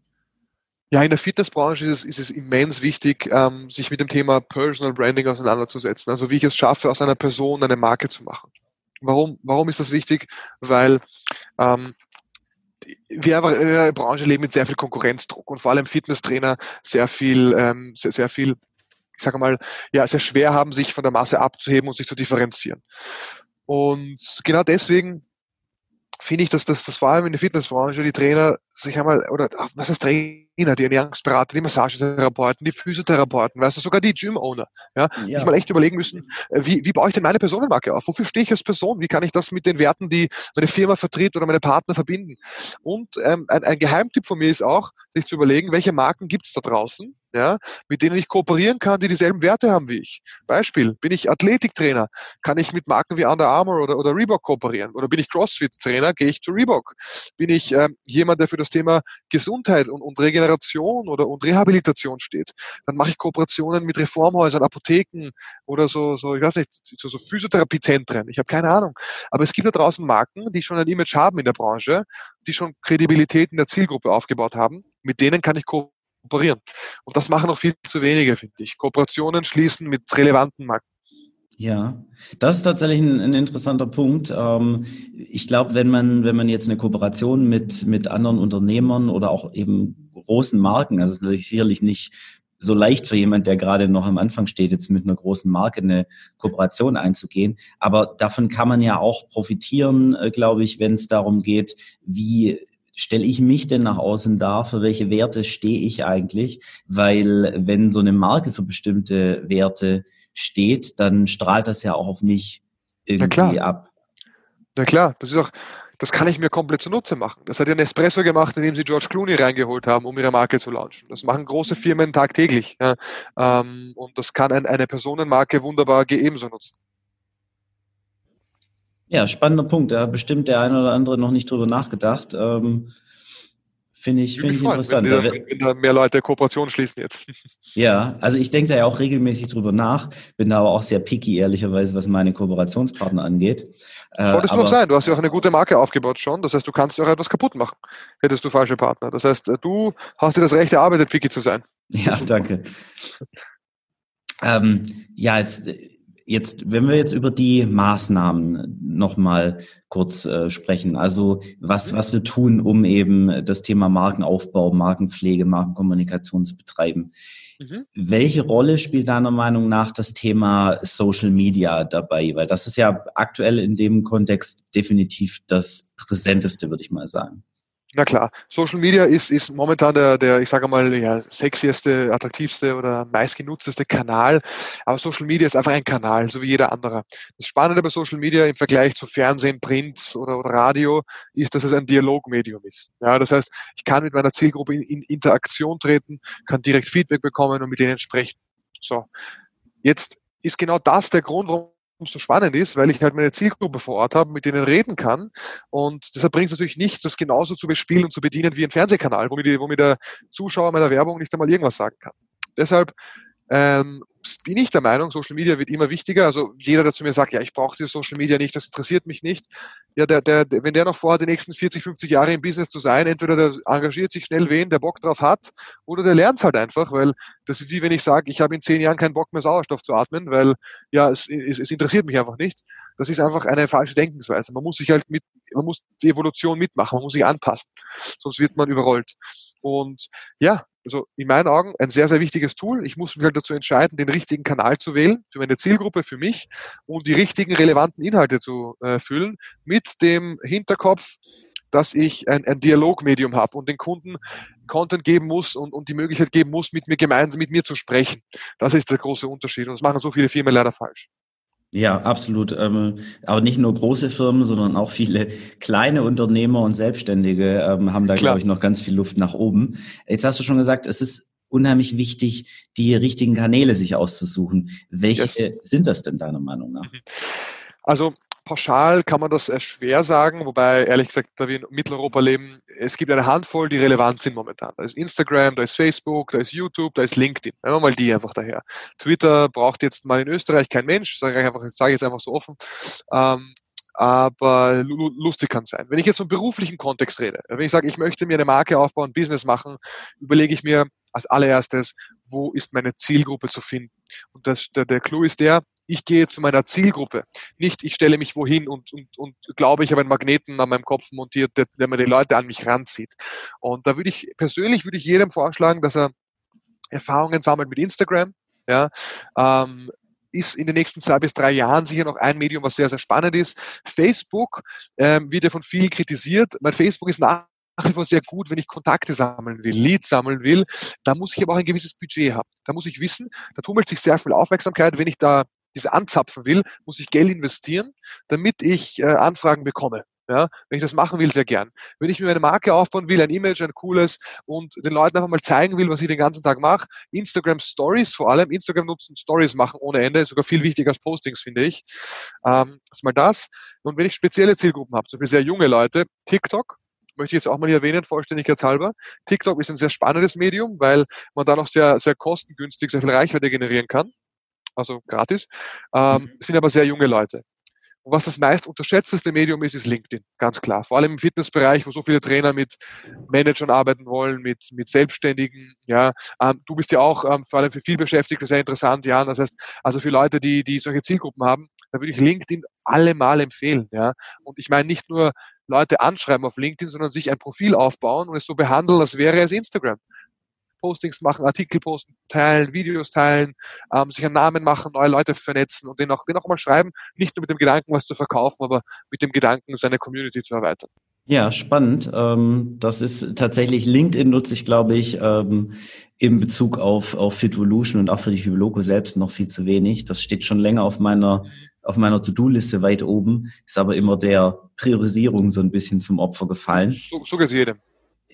Ja, in der Fitnessbranche ist es, ist es immens wichtig, ähm, sich mit dem Thema Personal Branding auseinanderzusetzen. Also wie ich es schaffe, aus einer Person eine Marke zu machen. Warum, warum ist das wichtig? Weil ähm, wir einfach in der Branche leben mit sehr viel Konkurrenzdruck und vor allem Fitnesstrainer sehr viel, ähm, sehr, sehr viel ich sage mal, ja, sehr schwer haben, sich von der Masse abzuheben und sich zu differenzieren. Und genau deswegen finde ich, dass das, das vor allem in der Fitnessbranche die Trainer sich einmal, oder was ist Trainer, die Ernährungsberater, die Massagetherapeuten, die Physiotherapeuten, weißt du, sogar die Gym-Owner, ja, ja. sich mal echt überlegen müssen, äh, wie, wie baue ich denn meine Personenmarke auf? Wofür stehe ich als Person? Wie kann ich das mit den Werten, die meine Firma vertritt oder meine Partner verbinden? Und ähm, ein, ein Geheimtipp von mir ist auch, sich zu überlegen, welche Marken gibt es da draußen, ja, mit denen ich kooperieren kann, die dieselben Werte haben wie ich. Beispiel, bin ich Athletiktrainer, kann ich mit Marken wie Under Armour oder, oder Reebok kooperieren? Oder bin ich Crossfit-Trainer, gehe ich zu Reebok? Bin ich ähm, jemand, der für das Thema Gesundheit und, und Regeneration oder und Rehabilitation steht? Dann mache ich Kooperationen mit Reformhäusern, Apotheken oder so, so ich weiß nicht, so, so Physiotherapiezentren. Ich habe keine Ahnung. Aber es gibt da draußen Marken, die schon ein Image haben in der Branche, die schon Kredibilität in der Zielgruppe aufgebaut haben. Mit denen kann ich kooperieren kooperieren. Und das machen noch viel zu wenige, finde ich. Kooperationen schließen mit relevanten Marken.
Ja, das ist tatsächlich ein, ein interessanter Punkt. Ähm, ich glaube, wenn man, wenn man jetzt eine Kooperation mit, mit anderen Unternehmern oder auch eben großen Marken, also es ist natürlich sicherlich nicht so leicht für jemand, der gerade noch am Anfang steht, jetzt mit einer großen Marke eine Kooperation einzugehen. Aber davon kann man ja auch profitieren, äh, glaube ich, wenn es darum geht, wie stelle ich mich denn nach außen dar? Für welche Werte stehe ich eigentlich? Weil wenn so eine Marke für bestimmte Werte steht, dann strahlt das ja auch auf mich irgendwie ab.
Na klar, das ist auch, das kann ich mir komplett zunutze machen. Das hat ja Nespresso gemacht, indem sie George Clooney reingeholt haben, um ihre Marke zu launchen. Das machen große Firmen tagtäglich. Ja. Ähm, und das kann ein, eine Personenmarke wunderbar ebenso nutzen.
Ja, spannender Punkt. Da bestimmt der eine oder andere noch nicht drüber nachgedacht. Ähm, Finde ich, find ich interessant.
Wenn, wenn, wenn, da mehr Leute Kooperationen schließen jetzt.
Ja, also ich denke da ja auch regelmäßig drüber nach, bin da aber auch sehr picky, ehrlicherweise, was meine Kooperationspartner angeht.
Äh, Solltest du auch sein, du hast ja auch eine gute Marke aufgebaut schon, das heißt, du kannst ja auch etwas kaputt machen, hättest du falsche Partner. Das heißt, du hast dir das Recht erarbeitet, picky zu sein.
Ja, danke. ähm, ja, jetzt Jetzt, wenn wir jetzt über die Maßnahmen nochmal kurz äh, sprechen, also was, was wir tun, um eben das Thema Markenaufbau, Markenpflege, Markenkommunikation zu betreiben. Mhm. Welche Rolle spielt deiner Meinung nach das Thema Social Media dabei? Weil das ist ja aktuell in dem Kontext definitiv das Präsenteste, würde ich mal sagen.
Na klar, Social Media ist, ist momentan der, der, ich sage mal, ja, sexieste, attraktivste oder meistgenutzteste Kanal. Aber Social Media ist einfach ein Kanal, so wie jeder andere. Das Spannende bei Social Media im Vergleich zu Fernsehen, Print oder, oder Radio ist, dass es ein Dialogmedium ist. Ja, das heißt, ich kann mit meiner Zielgruppe in, in Interaktion treten, kann direkt Feedback bekommen und mit denen sprechen. So. Jetzt ist genau das der Grund, warum so spannend ist, weil ich halt meine Zielgruppe vor Ort habe, mit denen reden kann. Und deshalb bringt es natürlich nicht, das genauso zu bespielen und zu bedienen wie ein Fernsehkanal, wo mir, die, wo mir der Zuschauer meiner Werbung nicht einmal irgendwas sagen kann. Deshalb ähm, bin ich der Meinung, Social Media wird immer wichtiger. Also jeder, der zu mir sagt, ja, ich brauche die Social Media nicht, das interessiert mich nicht. Ja, der, der, wenn der noch vorhat, die nächsten 40, 50 Jahre im Business zu sein, entweder der engagiert sich schnell wen, der Bock drauf hat, oder der lernt halt einfach, weil das ist wie wenn ich sage, ich habe in zehn Jahren keinen Bock mehr Sauerstoff zu atmen, weil ja, es, es, es interessiert mich einfach nicht. Das ist einfach eine falsche Denkensweise. Man muss sich halt mit, man muss die Evolution mitmachen, man muss sich anpassen, sonst wird man überrollt. Und ja, also in meinen Augen ein sehr, sehr wichtiges Tool. Ich muss mich halt dazu entscheiden, den richtigen Kanal zu wählen für meine Zielgruppe, für mich und die richtigen relevanten Inhalte zu äh, füllen mit dem Hinterkopf, dass ich ein, ein Dialogmedium habe und den Kunden Content geben muss und, und die Möglichkeit geben muss, mit mir gemeinsam mit mir zu sprechen. Das ist der große Unterschied und das machen so viele Firmen leider falsch.
Ja, absolut. Ähm, aber nicht nur große Firmen, sondern auch viele kleine Unternehmer und Selbstständige ähm, haben da, glaube ich, noch ganz viel Luft nach oben. Jetzt hast du schon gesagt, es ist unheimlich wichtig, die richtigen Kanäle sich auszusuchen. Welche yes. sind das denn deiner Meinung nach?
Also pauschal kann man das schwer sagen, wobei ehrlich gesagt, da wir in Mitteleuropa leben, es gibt eine Handvoll, die relevant sind momentan. Da ist Instagram, da ist Facebook, da ist YouTube, da ist LinkedIn. Nehmen wir mal die einfach daher. Twitter braucht jetzt mal in Österreich kein Mensch, sage ich, einfach, sage ich jetzt einfach so offen. Ähm, aber lustig kann sein. Wenn ich jetzt vom beruflichen Kontext rede, wenn ich sage, ich möchte mir eine Marke aufbauen, Business machen, überlege ich mir als allererstes, wo ist meine Zielgruppe zu finden? Und das, der, der Clou ist der, ich gehe zu meiner Zielgruppe. Nicht, ich stelle mich wohin und, und, und glaube, ich habe einen Magneten an meinem Kopf montiert, der, der mir die Leute an mich ranzieht. Und da würde ich, persönlich würde ich jedem vorschlagen, dass er Erfahrungen sammelt mit Instagram, ja, ähm, ist in den nächsten zwei bis drei Jahren sicher noch ein Medium, was sehr, sehr spannend ist. Facebook ähm, wird ja von vielen kritisiert. Mein Facebook ist nach wie vor sehr gut, wenn ich Kontakte sammeln will, Leads sammeln will. Da muss ich aber auch ein gewisses Budget haben. Da muss ich wissen, da tummelt sich sehr viel Aufmerksamkeit. Wenn ich da diese anzapfen will, muss ich Geld investieren, damit ich äh, Anfragen bekomme. Ja, wenn ich das machen will, sehr gern. Wenn ich mir eine Marke aufbauen will, ein Image, ein cooles und den Leuten einfach mal zeigen will, was ich den ganzen Tag mache, Instagram Stories vor allem, Instagram nutzen, Stories machen ohne Ende, sogar viel wichtiger als Postings, finde ich. Ähm, ist mal das. Und wenn ich spezielle Zielgruppen habe, zum Beispiel sehr junge Leute, TikTok, möchte ich jetzt auch mal hier erwähnen, vollständigkeitshalber. TikTok ist ein sehr spannendes Medium, weil man da noch sehr, sehr kostengünstig sehr viel Reichweite generieren kann also gratis, ähm, mhm. sind aber sehr junge Leute. Und was das meist unterschätzteste Medium ist, ist LinkedIn, ganz klar. Vor allem im Fitnessbereich, wo so viele Trainer mit Managern arbeiten wollen, mit, mit Selbstständigen. Ja, ähm, du bist ja auch ähm, vor allem für viel Beschäftigte sehr interessant, ja. Das heißt, also für Leute, die, die solche Zielgruppen haben, da würde ich LinkedIn allemal empfehlen, ja. Und ich meine nicht nur Leute anschreiben auf LinkedIn, sondern sich ein Profil aufbauen und es so behandeln, als wäre es Instagram. Postings machen, Artikel posten, teilen, Videos teilen, ähm, sich einen Namen machen, neue Leute vernetzen und den auch, den auch mal schreiben, nicht nur mit dem Gedanken, was zu verkaufen, aber mit dem Gedanken, seine Community zu erweitern.
Ja, spannend. Ähm, das ist tatsächlich LinkedIn nutze ich, glaube ich, ähm, in Bezug auf, auf Fitvolution und auch für die Fibloco selbst noch viel zu wenig. Das steht schon länger auf meiner, auf meiner To-Do-Liste weit oben, ist aber immer der Priorisierung so ein bisschen zum Opfer gefallen.
So, so geht es jedem.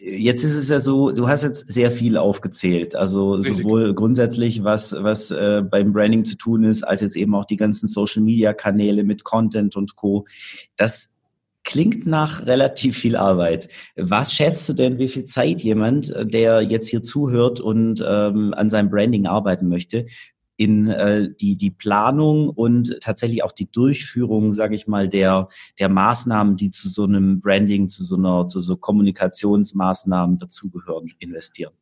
Jetzt ist es ja so, du hast jetzt sehr viel aufgezählt, also Richtig. sowohl grundsätzlich, was, was äh, beim Branding zu tun ist, als jetzt eben auch die ganzen Social-Media-Kanäle mit Content und Co. Das klingt nach relativ viel Arbeit. Was schätzt du denn, wie viel Zeit jemand, der jetzt hier zuhört und ähm, an seinem Branding arbeiten möchte, in äh, die, die Planung und tatsächlich auch die Durchführung, sage ich mal, der, der Maßnahmen, die zu so einem Branding, zu so einer, zu so Kommunikationsmaßnahmen dazugehören, investieren?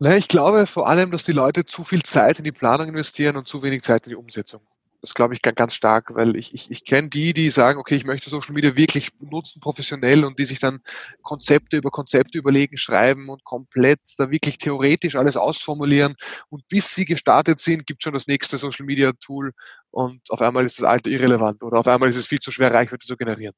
Ich glaube vor allem, dass die Leute zu viel Zeit in die Planung investieren und zu wenig Zeit in die Umsetzung. Das glaube ich ganz stark, weil ich, ich, ich kenne die, die sagen, okay, ich möchte Social Media wirklich nutzen, professionell und die sich dann Konzepte über Konzepte überlegen, schreiben und komplett da wirklich theoretisch alles ausformulieren. Und bis sie gestartet sind, gibt schon das nächste Social Media Tool und auf einmal ist das alte irrelevant oder auf einmal ist es viel zu schwer, Reichweite zu generieren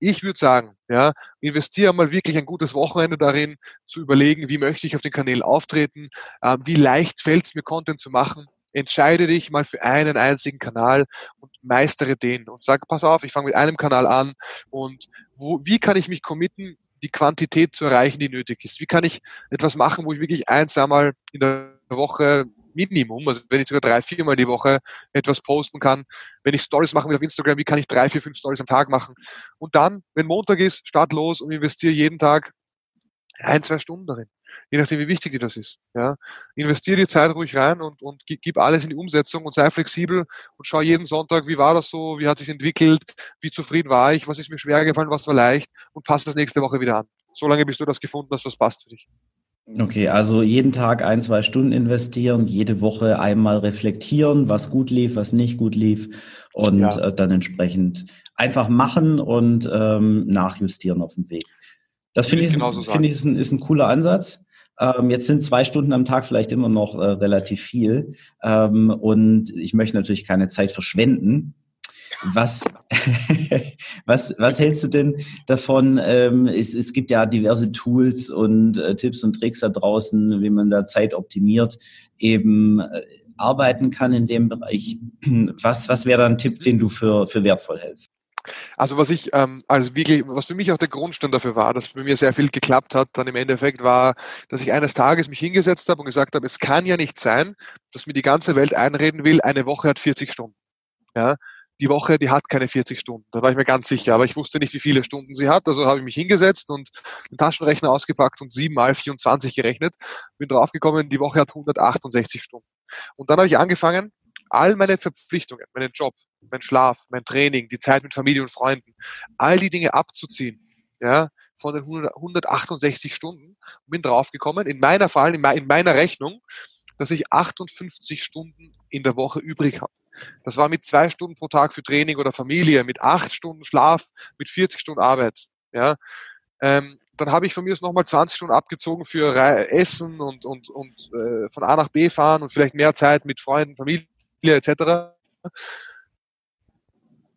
ich würde sagen, ja, investiere mal wirklich ein gutes Wochenende darin, zu überlegen, wie möchte ich auf den Kanälen auftreten, äh, wie leicht fällt es mir, Content zu machen. Entscheide dich mal für einen einzigen Kanal und meistere den und sag, pass auf, ich fange mit einem Kanal an und wo, wie kann ich mich committen, die Quantität zu erreichen, die nötig ist? Wie kann ich etwas machen, wo ich wirklich ein, zweimal in der Woche Minimum, also wenn ich sogar drei, viermal die Woche etwas posten kann, wenn ich Stories machen will auf Instagram, wie kann ich drei, vier, fünf Stories am Tag machen? Und dann, wenn Montag ist, start los und investiere jeden Tag ein, zwei Stunden darin. Je nachdem, wie wichtig dir das ist. Ja. Investiere die Zeit ruhig rein und, und gib alles in die Umsetzung und sei flexibel und schau jeden Sonntag, wie war das so, wie hat sich entwickelt, wie zufrieden war ich, was ist mir schwer gefallen, was war leicht und passe das nächste Woche wieder an. Solange bis du das gefunden hast, was passt für dich.
Okay, also jeden Tag ein, zwei Stunden investieren, jede Woche einmal reflektieren, was gut lief, was nicht gut lief und ja. äh, dann entsprechend einfach machen und ähm, nachjustieren auf dem Weg. Das finde ich, find ich ist, ein, ist ein cooler Ansatz. Ähm, jetzt sind zwei Stunden am Tag vielleicht immer noch äh, relativ viel ähm, und ich möchte natürlich keine Zeit verschwenden. Was, was, was hältst du denn davon? Ähm, es, es gibt ja diverse Tools und äh, Tipps und Tricks da draußen, wie man da Zeit optimiert, eben äh, arbeiten kann in dem Bereich. Was, was wäre da ein Tipp, den du für, für wertvoll hältst?
Also was ich, ähm, also wirklich, was für mich auch der Grundstein dafür war, dass bei mir sehr viel geklappt hat, dann im Endeffekt war, dass ich eines Tages mich hingesetzt habe und gesagt habe, es kann ja nicht sein, dass mir die ganze Welt einreden will, eine Woche hat 40 Stunden. Ja, die Woche, die hat keine 40 Stunden. Da war ich mir ganz sicher. Aber ich wusste nicht, wie viele Stunden sie hat. Also habe ich mich hingesetzt und den Taschenrechner ausgepackt und 7 mal 24 gerechnet. Bin draufgekommen, die Woche hat 168 Stunden. Und dann habe ich angefangen, all meine Verpflichtungen, meinen Job, mein Schlaf, mein Training, die Zeit mit Familie und Freunden, all die Dinge abzuziehen, ja, von den 168 Stunden und bin draufgekommen, in meiner Fall, in meiner Rechnung, dass ich 58 Stunden in der Woche übrig habe. Das war mit zwei Stunden pro Tag für Training oder Familie, mit acht Stunden Schlaf, mit 40 Stunden Arbeit. Ja. Ähm, dann habe ich von mir aus nochmal 20 Stunden abgezogen für Essen und, und, und äh, von A nach B fahren und vielleicht mehr Zeit mit Freunden, Familie etc.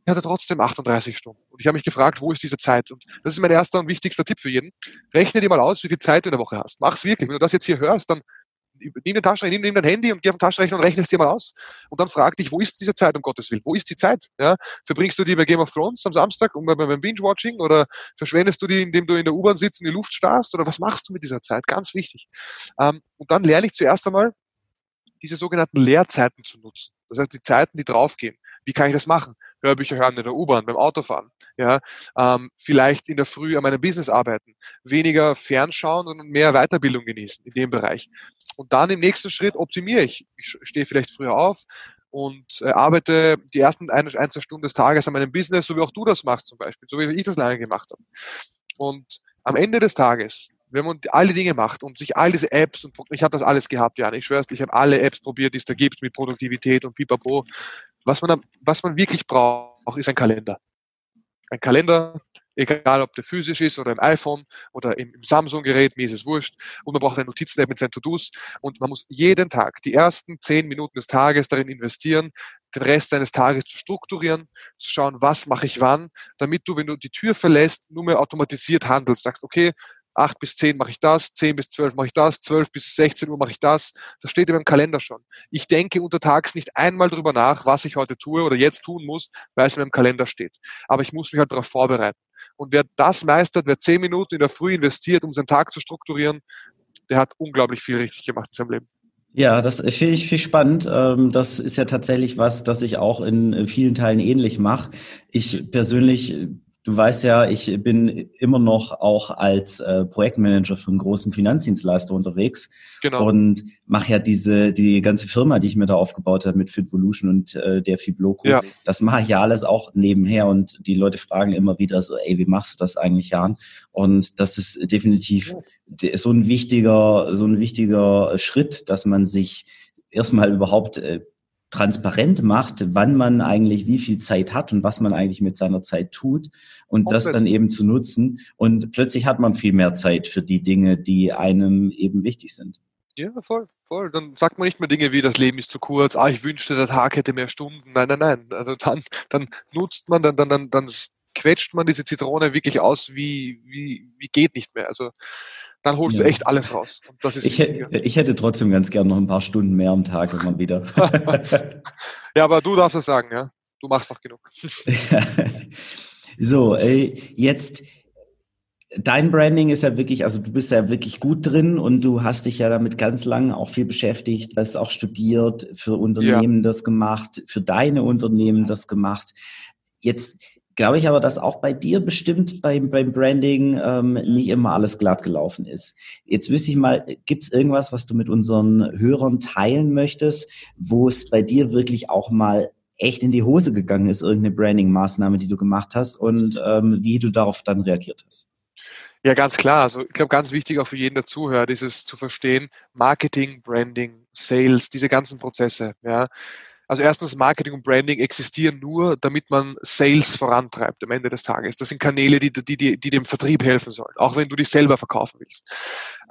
Ich hatte trotzdem 38 Stunden. Und ich habe mich gefragt, wo ist diese Zeit? Und das ist mein erster und wichtigster Tipp für jeden. Rechne dir mal aus, wie viel Zeit du in der Woche hast. Mach's wirklich. Wenn du das jetzt hier hörst, dann nimm den Taschenrechner, nimm dein Handy und geh auf den Taschenrechner und rechne es dir mal aus. Und dann frag dich, wo ist diese Zeit, um Gottes Willen? Wo ist die Zeit? Ja? Verbringst du die bei Game of Thrones am Samstag und beim Binge-Watching oder verschwendest du die, indem du in der U-Bahn sitzt und in die Luft starrst oder was machst du mit dieser Zeit? Ganz wichtig. Ähm, und dann lerne ich zuerst einmal, diese sogenannten Leerzeiten zu nutzen. Das heißt, die Zeiten, die draufgehen. Wie kann ich das machen? Hörbücher hören in der U-Bahn, beim Autofahren. Ja, ähm, vielleicht in der Früh an meinem Business arbeiten. Weniger fernschauen und mehr Weiterbildung genießen in dem Bereich. Und dann im nächsten Schritt optimiere ich. Ich stehe vielleicht früher auf und äh, arbeite die ersten ein, ein, zwei Stunden des Tages an meinem Business, so wie auch du das machst zum Beispiel, so wie ich das lange gemacht habe. Und am Ende des Tages wenn man alle Dinge macht und sich all diese Apps und ich habe das alles gehabt, ja, ich schwör's, ich habe alle Apps probiert, die es da gibt mit Produktivität und pipapo. Was man, was man wirklich braucht, ist ein Kalender. Ein Kalender, egal ob der physisch ist oder im iPhone oder im, im Samsung-Gerät, mir ist es wurscht. Und man braucht eine Notizen-App mit seinen To-Dos und man muss jeden Tag die ersten zehn Minuten des Tages darin investieren, den Rest seines Tages zu strukturieren, zu schauen, was mache ich wann, damit du, wenn du die Tür verlässt, nur mehr automatisiert handelst. Sagst, okay, 8 bis 10 mache ich das, 10 bis 12 mache ich das, 12 bis 16 Uhr mache ich das. Das steht in meinem Kalender schon. Ich denke untertags nicht einmal darüber nach, was ich heute tue oder jetzt tun muss, weil es in meinem Kalender steht. Aber ich muss mich halt darauf vorbereiten. Und wer das meistert, wer 10 Minuten in der Früh investiert, um seinen Tag zu strukturieren, der hat unglaublich viel richtig gemacht in seinem Leben.
Ja, das finde ich viel spannend. Ähm, das ist ja tatsächlich was, das ich auch in vielen Teilen ähnlich mache. Ich persönlich Du weißt ja, ich bin immer noch auch als äh, Projektmanager für einen großen Finanzdienstleister unterwegs genau. und mache ja diese die ganze Firma, die ich mir da aufgebaut habe mit Fitvolution und äh, der Fibloco. Ja. Das mache ich ja alles auch nebenher und die Leute fragen immer wieder so, ey, wie machst du das eigentlich, Jan? Und das ist definitiv so ein wichtiger so ein wichtiger Schritt, dass man sich erstmal überhaupt äh, transparent macht, wann man eigentlich wie viel Zeit hat und was man eigentlich mit seiner Zeit tut und das dann eben zu nutzen. Und plötzlich hat man viel mehr Zeit für die Dinge, die einem eben wichtig sind.
Ja, voll, voll. Dann sagt man nicht mehr Dinge wie, das Leben ist zu kurz, ah, ich wünschte, der Tag hätte mehr Stunden. Nein, nein, nein. Also dann, dann nutzt man, dann, dann, dann, dann quetscht man diese Zitrone wirklich aus, wie, wie, wie geht nicht mehr. Also dann holst ja. du echt alles raus.
ich, hätte, ich hätte trotzdem ganz gern noch ein paar Stunden mehr am Tag immer wieder.
ja, aber du darfst es sagen, ja. Du machst noch genug.
so, äh, jetzt dein Branding ist ja wirklich, also du bist ja wirklich gut drin und du hast dich ja damit ganz lange auch viel beschäftigt, hast auch studiert, für Unternehmen ja. das gemacht, für deine Unternehmen das gemacht. Jetzt glaube ich aber, dass auch bei dir bestimmt beim, beim Branding ähm, nicht immer alles glatt gelaufen ist. Jetzt wüsste ich mal, gibt es irgendwas, was du mit unseren Hörern teilen möchtest, wo es bei dir wirklich auch mal echt in die Hose gegangen ist, irgendeine Branding-Maßnahme, die du gemacht hast und ähm, wie du darauf dann reagiert hast?
Ja, ganz klar. Also ich glaube, ganz wichtig auch für jeden, der zuhört, ist es zu verstehen, Marketing, Branding, Sales, diese ganzen Prozesse. Ja. Also erstens, Marketing und Branding existieren nur, damit man Sales vorantreibt am Ende des Tages. Das sind Kanäle, die, die, die, die dem Vertrieb helfen sollen, auch wenn du dich selber verkaufen willst.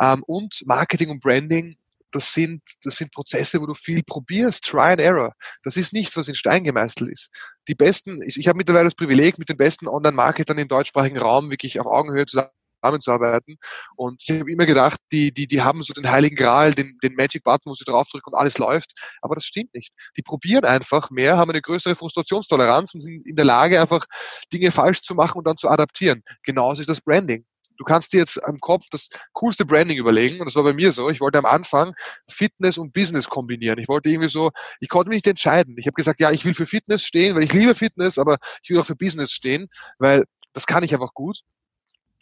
Ähm, und Marketing und Branding, das sind, das sind Prozesse, wo du viel probierst, Try and Error. Das ist nichts, was in Stein gemeißelt ist. Die besten, ich, ich habe mittlerweile das Privileg, mit den besten Online-Marketern im deutschsprachigen Raum wirklich auf Augenhöhe zusammen zusammenzuarbeiten. Und ich habe immer gedacht, die, die, die haben so den heiligen Gral, den, den Magic Button, wo sie draufdrücken und alles läuft. Aber das stimmt nicht. Die probieren einfach mehr, haben eine größere Frustrationstoleranz und sind in der Lage, einfach Dinge falsch zu machen und dann zu adaptieren. Genauso ist das Branding. Du kannst dir jetzt am Kopf das coolste Branding überlegen. Und das war bei mir so. Ich wollte am Anfang Fitness und Business kombinieren. Ich wollte irgendwie so, ich konnte mich nicht entscheiden. Ich habe gesagt, ja, ich will für Fitness stehen, weil ich liebe Fitness, aber ich will auch für Business stehen, weil das kann ich einfach gut.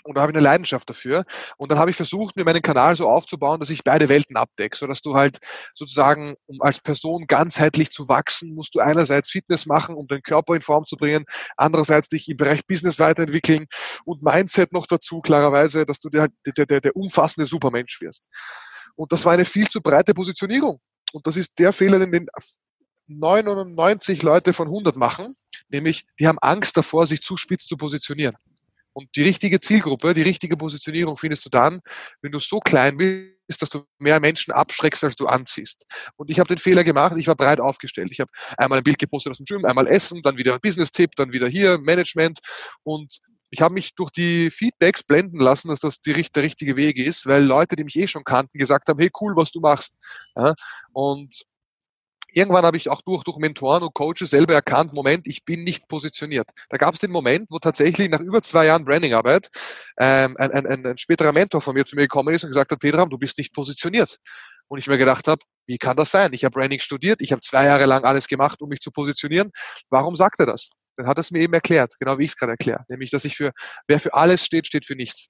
Und da habe ich eine Leidenschaft dafür. Und dann habe ich versucht, mir meinen Kanal so aufzubauen, dass ich beide Welten abdecke, so dass du halt sozusagen, um als Person ganzheitlich zu wachsen, musst du einerseits Fitness machen, um den Körper in Form zu bringen, andererseits dich im Bereich Business weiterentwickeln und Mindset noch dazu, klarerweise, dass du der, der, der, der umfassende Supermensch wirst. Und das war eine viel zu breite Positionierung. Und das ist der Fehler, den, den 99 Leute von 100 machen, nämlich die haben Angst davor, sich zu spitz zu positionieren. Und die richtige Zielgruppe, die richtige Positionierung findest du dann, wenn du so klein bist, dass du mehr Menschen abschreckst, als du anziehst. Und ich habe den Fehler gemacht, ich war breit aufgestellt. Ich habe einmal ein Bild gepostet aus dem Gym, einmal Essen, dann wieder ein Business-Tipp, dann wieder hier Management. Und ich habe mich durch die Feedbacks blenden lassen, dass das die, der richtige Weg ist, weil Leute, die mich eh schon kannten, gesagt haben, hey cool, was du machst. Ja, und irgendwann habe ich auch durch, durch Mentoren und Coaches selber erkannt, Moment, ich bin nicht positioniert. Da gab es den Moment, wo tatsächlich nach über zwei Jahren Brandingarbeit ähm, ein, ein, ein, ein späterer Mentor von mir zu mir gekommen ist und gesagt hat, Pedram, du bist nicht positioniert. Und ich mir gedacht habe, wie kann das sein? Ich habe Branding studiert, ich habe zwei Jahre lang alles gemacht, um mich zu positionieren. Warum sagt er das? Dann hat er es mir eben erklärt, genau wie ich es gerade erkläre. Nämlich, dass ich für, wer für alles steht, steht für nichts.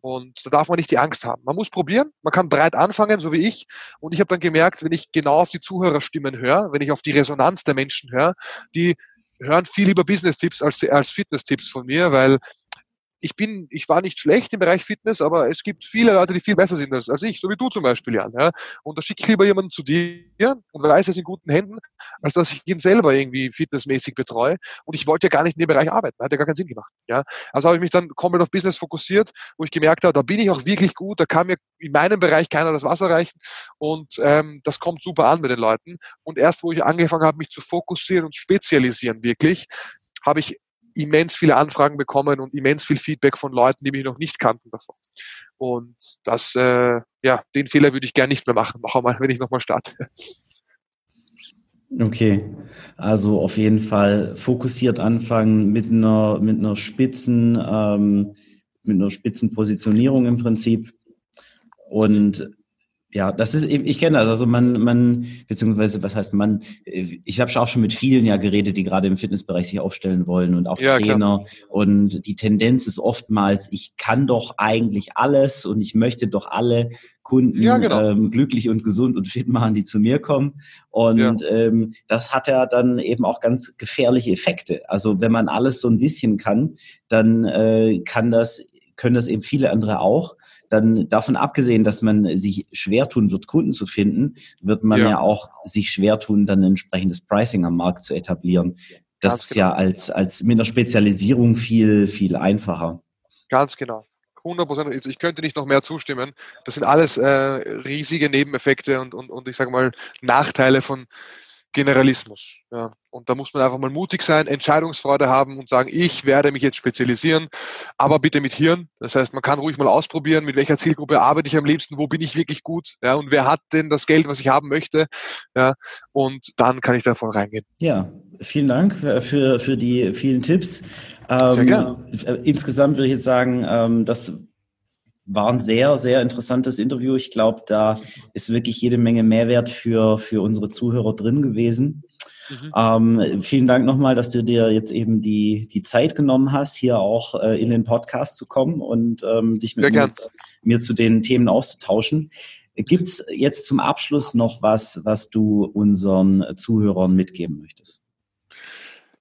Und da darf man nicht die Angst haben. Man muss probieren, man kann breit anfangen, so wie ich. Und ich habe dann gemerkt, wenn ich genau auf die Zuhörerstimmen höre, wenn ich auf die Resonanz der Menschen höre, die hören viel lieber Business-Tipps als, als Fitness-Tipps von mir, weil ich bin, ich war nicht schlecht im Bereich Fitness, aber es gibt viele Leute, die viel besser sind als, als ich, so wie du zum Beispiel, Jan. Ja? Und da schicke ich lieber jemanden zu dir und weiß, er ist in guten Händen, als dass ich ihn selber irgendwie fitnessmäßig betreue. Und ich wollte ja gar nicht in dem Bereich arbeiten, hat ja gar keinen Sinn gemacht. Ja? Also habe ich mich dann komplett auf Business fokussiert, wo ich gemerkt habe, da bin ich auch wirklich gut, da kann mir in meinem Bereich keiner das Wasser reichen und ähm, das kommt super an mit den Leuten. Und erst, wo ich angefangen habe, mich zu fokussieren und spezialisieren wirklich, habe ich immens viele Anfragen bekommen und immens viel Feedback von Leuten, die mich noch nicht kannten davon. Und das, äh, ja, den Fehler würde ich gerne nicht mehr machen, noch einmal, wenn ich nochmal starte.
Okay, also auf jeden Fall fokussiert anfangen mit einer mit einer spitzen ähm, mit einer spitzen im Prinzip und ja, das ist, ich kenne das. Also man, man, beziehungsweise was heißt man, ich habe auch schon mit vielen ja geredet, die gerade im Fitnessbereich sich aufstellen wollen und auch ja, Trainer. Klar. Und die Tendenz ist oftmals, ich kann doch eigentlich alles und ich möchte doch alle Kunden ja, genau. ähm, glücklich und gesund und fit machen, die zu mir kommen. Und ja. ähm, das hat ja dann eben auch ganz gefährliche Effekte. Also wenn man alles so ein bisschen kann, dann äh, kann das, können das eben viele andere auch dann davon abgesehen, dass man sich schwer tun wird, Kunden zu finden, wird man ja, ja auch sich schwer tun, dann ein entsprechendes Pricing am Markt zu etablieren. Das Ganz ist genau. ja als, als mit einer Spezialisierung viel, viel einfacher.
Ganz genau. 100 Prozent. Ich könnte nicht noch mehr zustimmen. Das sind alles äh, riesige Nebeneffekte und, und, und ich sage mal Nachteile von Generalismus. Ja. Und da muss man einfach mal mutig sein, Entscheidungsfreude haben und sagen, ich werde mich jetzt spezialisieren, aber bitte mit Hirn. Das heißt, man kann ruhig mal ausprobieren, mit welcher Zielgruppe arbeite ich am liebsten, wo bin ich wirklich gut, ja, und wer hat denn das Geld, was ich haben möchte, ja, und dann kann ich da voll reingehen.
Ja, vielen Dank für, für die vielen Tipps. Sehr ähm, gerne. Insgesamt würde ich jetzt sagen, ähm, das war ein sehr, sehr interessantes Interview. Ich glaube, da ist wirklich jede Menge Mehrwert für, für unsere Zuhörer drin gewesen. Mhm. Ähm, vielen Dank nochmal, dass du dir jetzt eben die, die Zeit genommen hast, hier auch äh, in den Podcast zu kommen und ähm, dich mit mir, mir, zu den Themen auszutauschen. Gibt es jetzt zum Abschluss noch was, was du unseren Zuhörern mitgeben möchtest?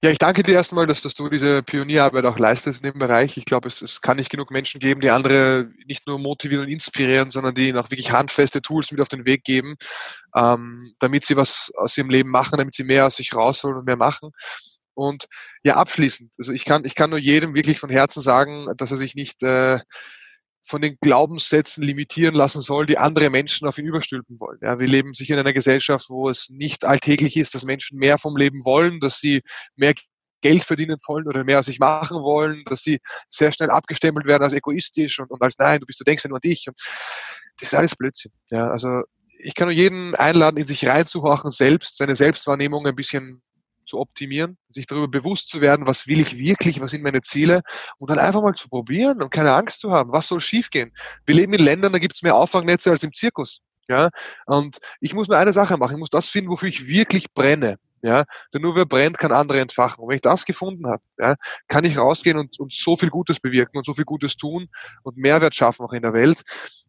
Ja, ich danke dir erstmal, dass, dass du diese Pionierarbeit auch leistest in dem Bereich. Ich glaube, es, es kann nicht genug Menschen geben, die andere nicht nur motivieren und inspirieren, sondern die ihnen auch wirklich handfeste Tools mit auf den Weg geben, ähm, damit sie was aus ihrem Leben machen, damit sie mehr aus sich rausholen und mehr machen. Und ja, abschließend, also ich kann, ich kann nur jedem wirklich von Herzen sagen, dass er sich nicht äh, von den Glaubenssätzen limitieren lassen soll, die andere Menschen auf ihn überstülpen wollen. Ja, wir leben sicher in einer Gesellschaft, wo es nicht alltäglich ist, dass Menschen mehr vom Leben wollen, dass sie mehr Geld verdienen wollen oder mehr aus sich machen wollen, dass sie sehr schnell abgestempelt werden als egoistisch und, und als nein, du bist, du denkst ja nur an dich. Und das ist alles Blödsinn. Ja, also ich kann nur jeden einladen, in sich reinzuhorchen, selbst seine Selbstwahrnehmung ein bisschen zu optimieren, sich darüber bewusst zu werden, was will ich wirklich, was sind meine Ziele und dann einfach mal zu probieren und keine Angst zu haben, was soll schiefgehen. Wir leben in Ländern, da gibt es mehr Auffangnetze als im Zirkus. Ja, und ich muss nur eine Sache machen, ich muss das finden, wofür ich wirklich brenne. Ja, denn nur wer brennt, kann andere entfachen. Und wenn ich das gefunden habe, ja, kann ich rausgehen und, und so viel Gutes bewirken und so viel Gutes tun und Mehrwert schaffen auch in der Welt.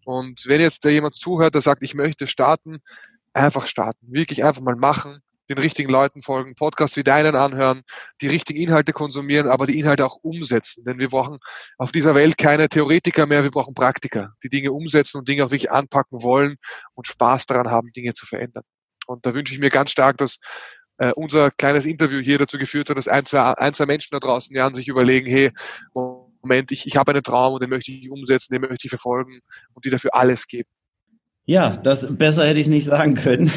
Und wenn jetzt da jemand zuhört, der sagt, ich möchte starten, einfach starten, wirklich einfach mal machen, den richtigen Leuten folgen, Podcasts wie deinen anhören, die richtigen Inhalte konsumieren, aber die Inhalte auch umsetzen. Denn wir brauchen auf dieser Welt keine Theoretiker mehr, wir brauchen Praktiker, die Dinge umsetzen und Dinge auch wirklich anpacken wollen und Spaß daran haben, Dinge zu verändern. Und da wünsche ich mir ganz stark, dass äh, unser kleines Interview hier dazu geführt hat, dass ein, zwei, ein, zwei Menschen da draußen ja, sich überlegen, hey, Moment, ich, ich habe einen Traum und den möchte ich umsetzen, den möchte ich verfolgen und die dafür alles geben.
Ja, das besser hätte ich nicht sagen können.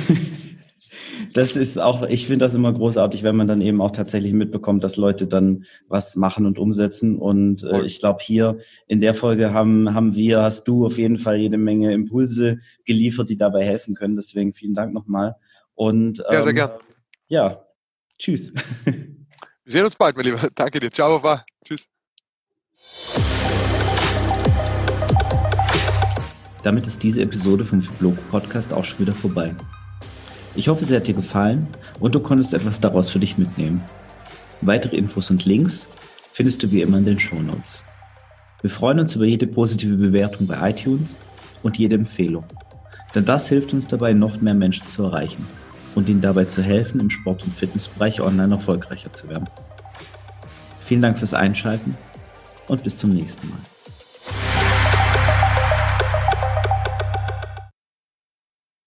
Das ist auch, ich finde das immer großartig, wenn man dann eben auch tatsächlich mitbekommt, dass Leute dann was machen und umsetzen. Und äh, ich glaube, hier in der Folge haben, haben wir, hast du auf jeden Fall jede Menge Impulse geliefert, die dabei helfen können. Deswegen vielen Dank nochmal. Und
ähm, ja, sehr ähm, gern.
Ja, tschüss.
Wir sehen uns bald, mein Lieber. Danke dir. Ciao, Baba. Tschüss.
Damit ist diese Episode vom Blog Podcast auch schon wieder vorbei. Ich hoffe, sie hat dir gefallen und du konntest etwas daraus für dich mitnehmen. Weitere Infos und Links findest du wie immer in den Show Notes. Wir freuen uns über jede positive Bewertung bei iTunes und jede Empfehlung, denn das hilft uns dabei, noch mehr Menschen zu erreichen und ihnen dabei zu helfen, im Sport- und Fitnessbereich online erfolgreicher zu werden. Vielen Dank fürs Einschalten und bis zum nächsten Mal.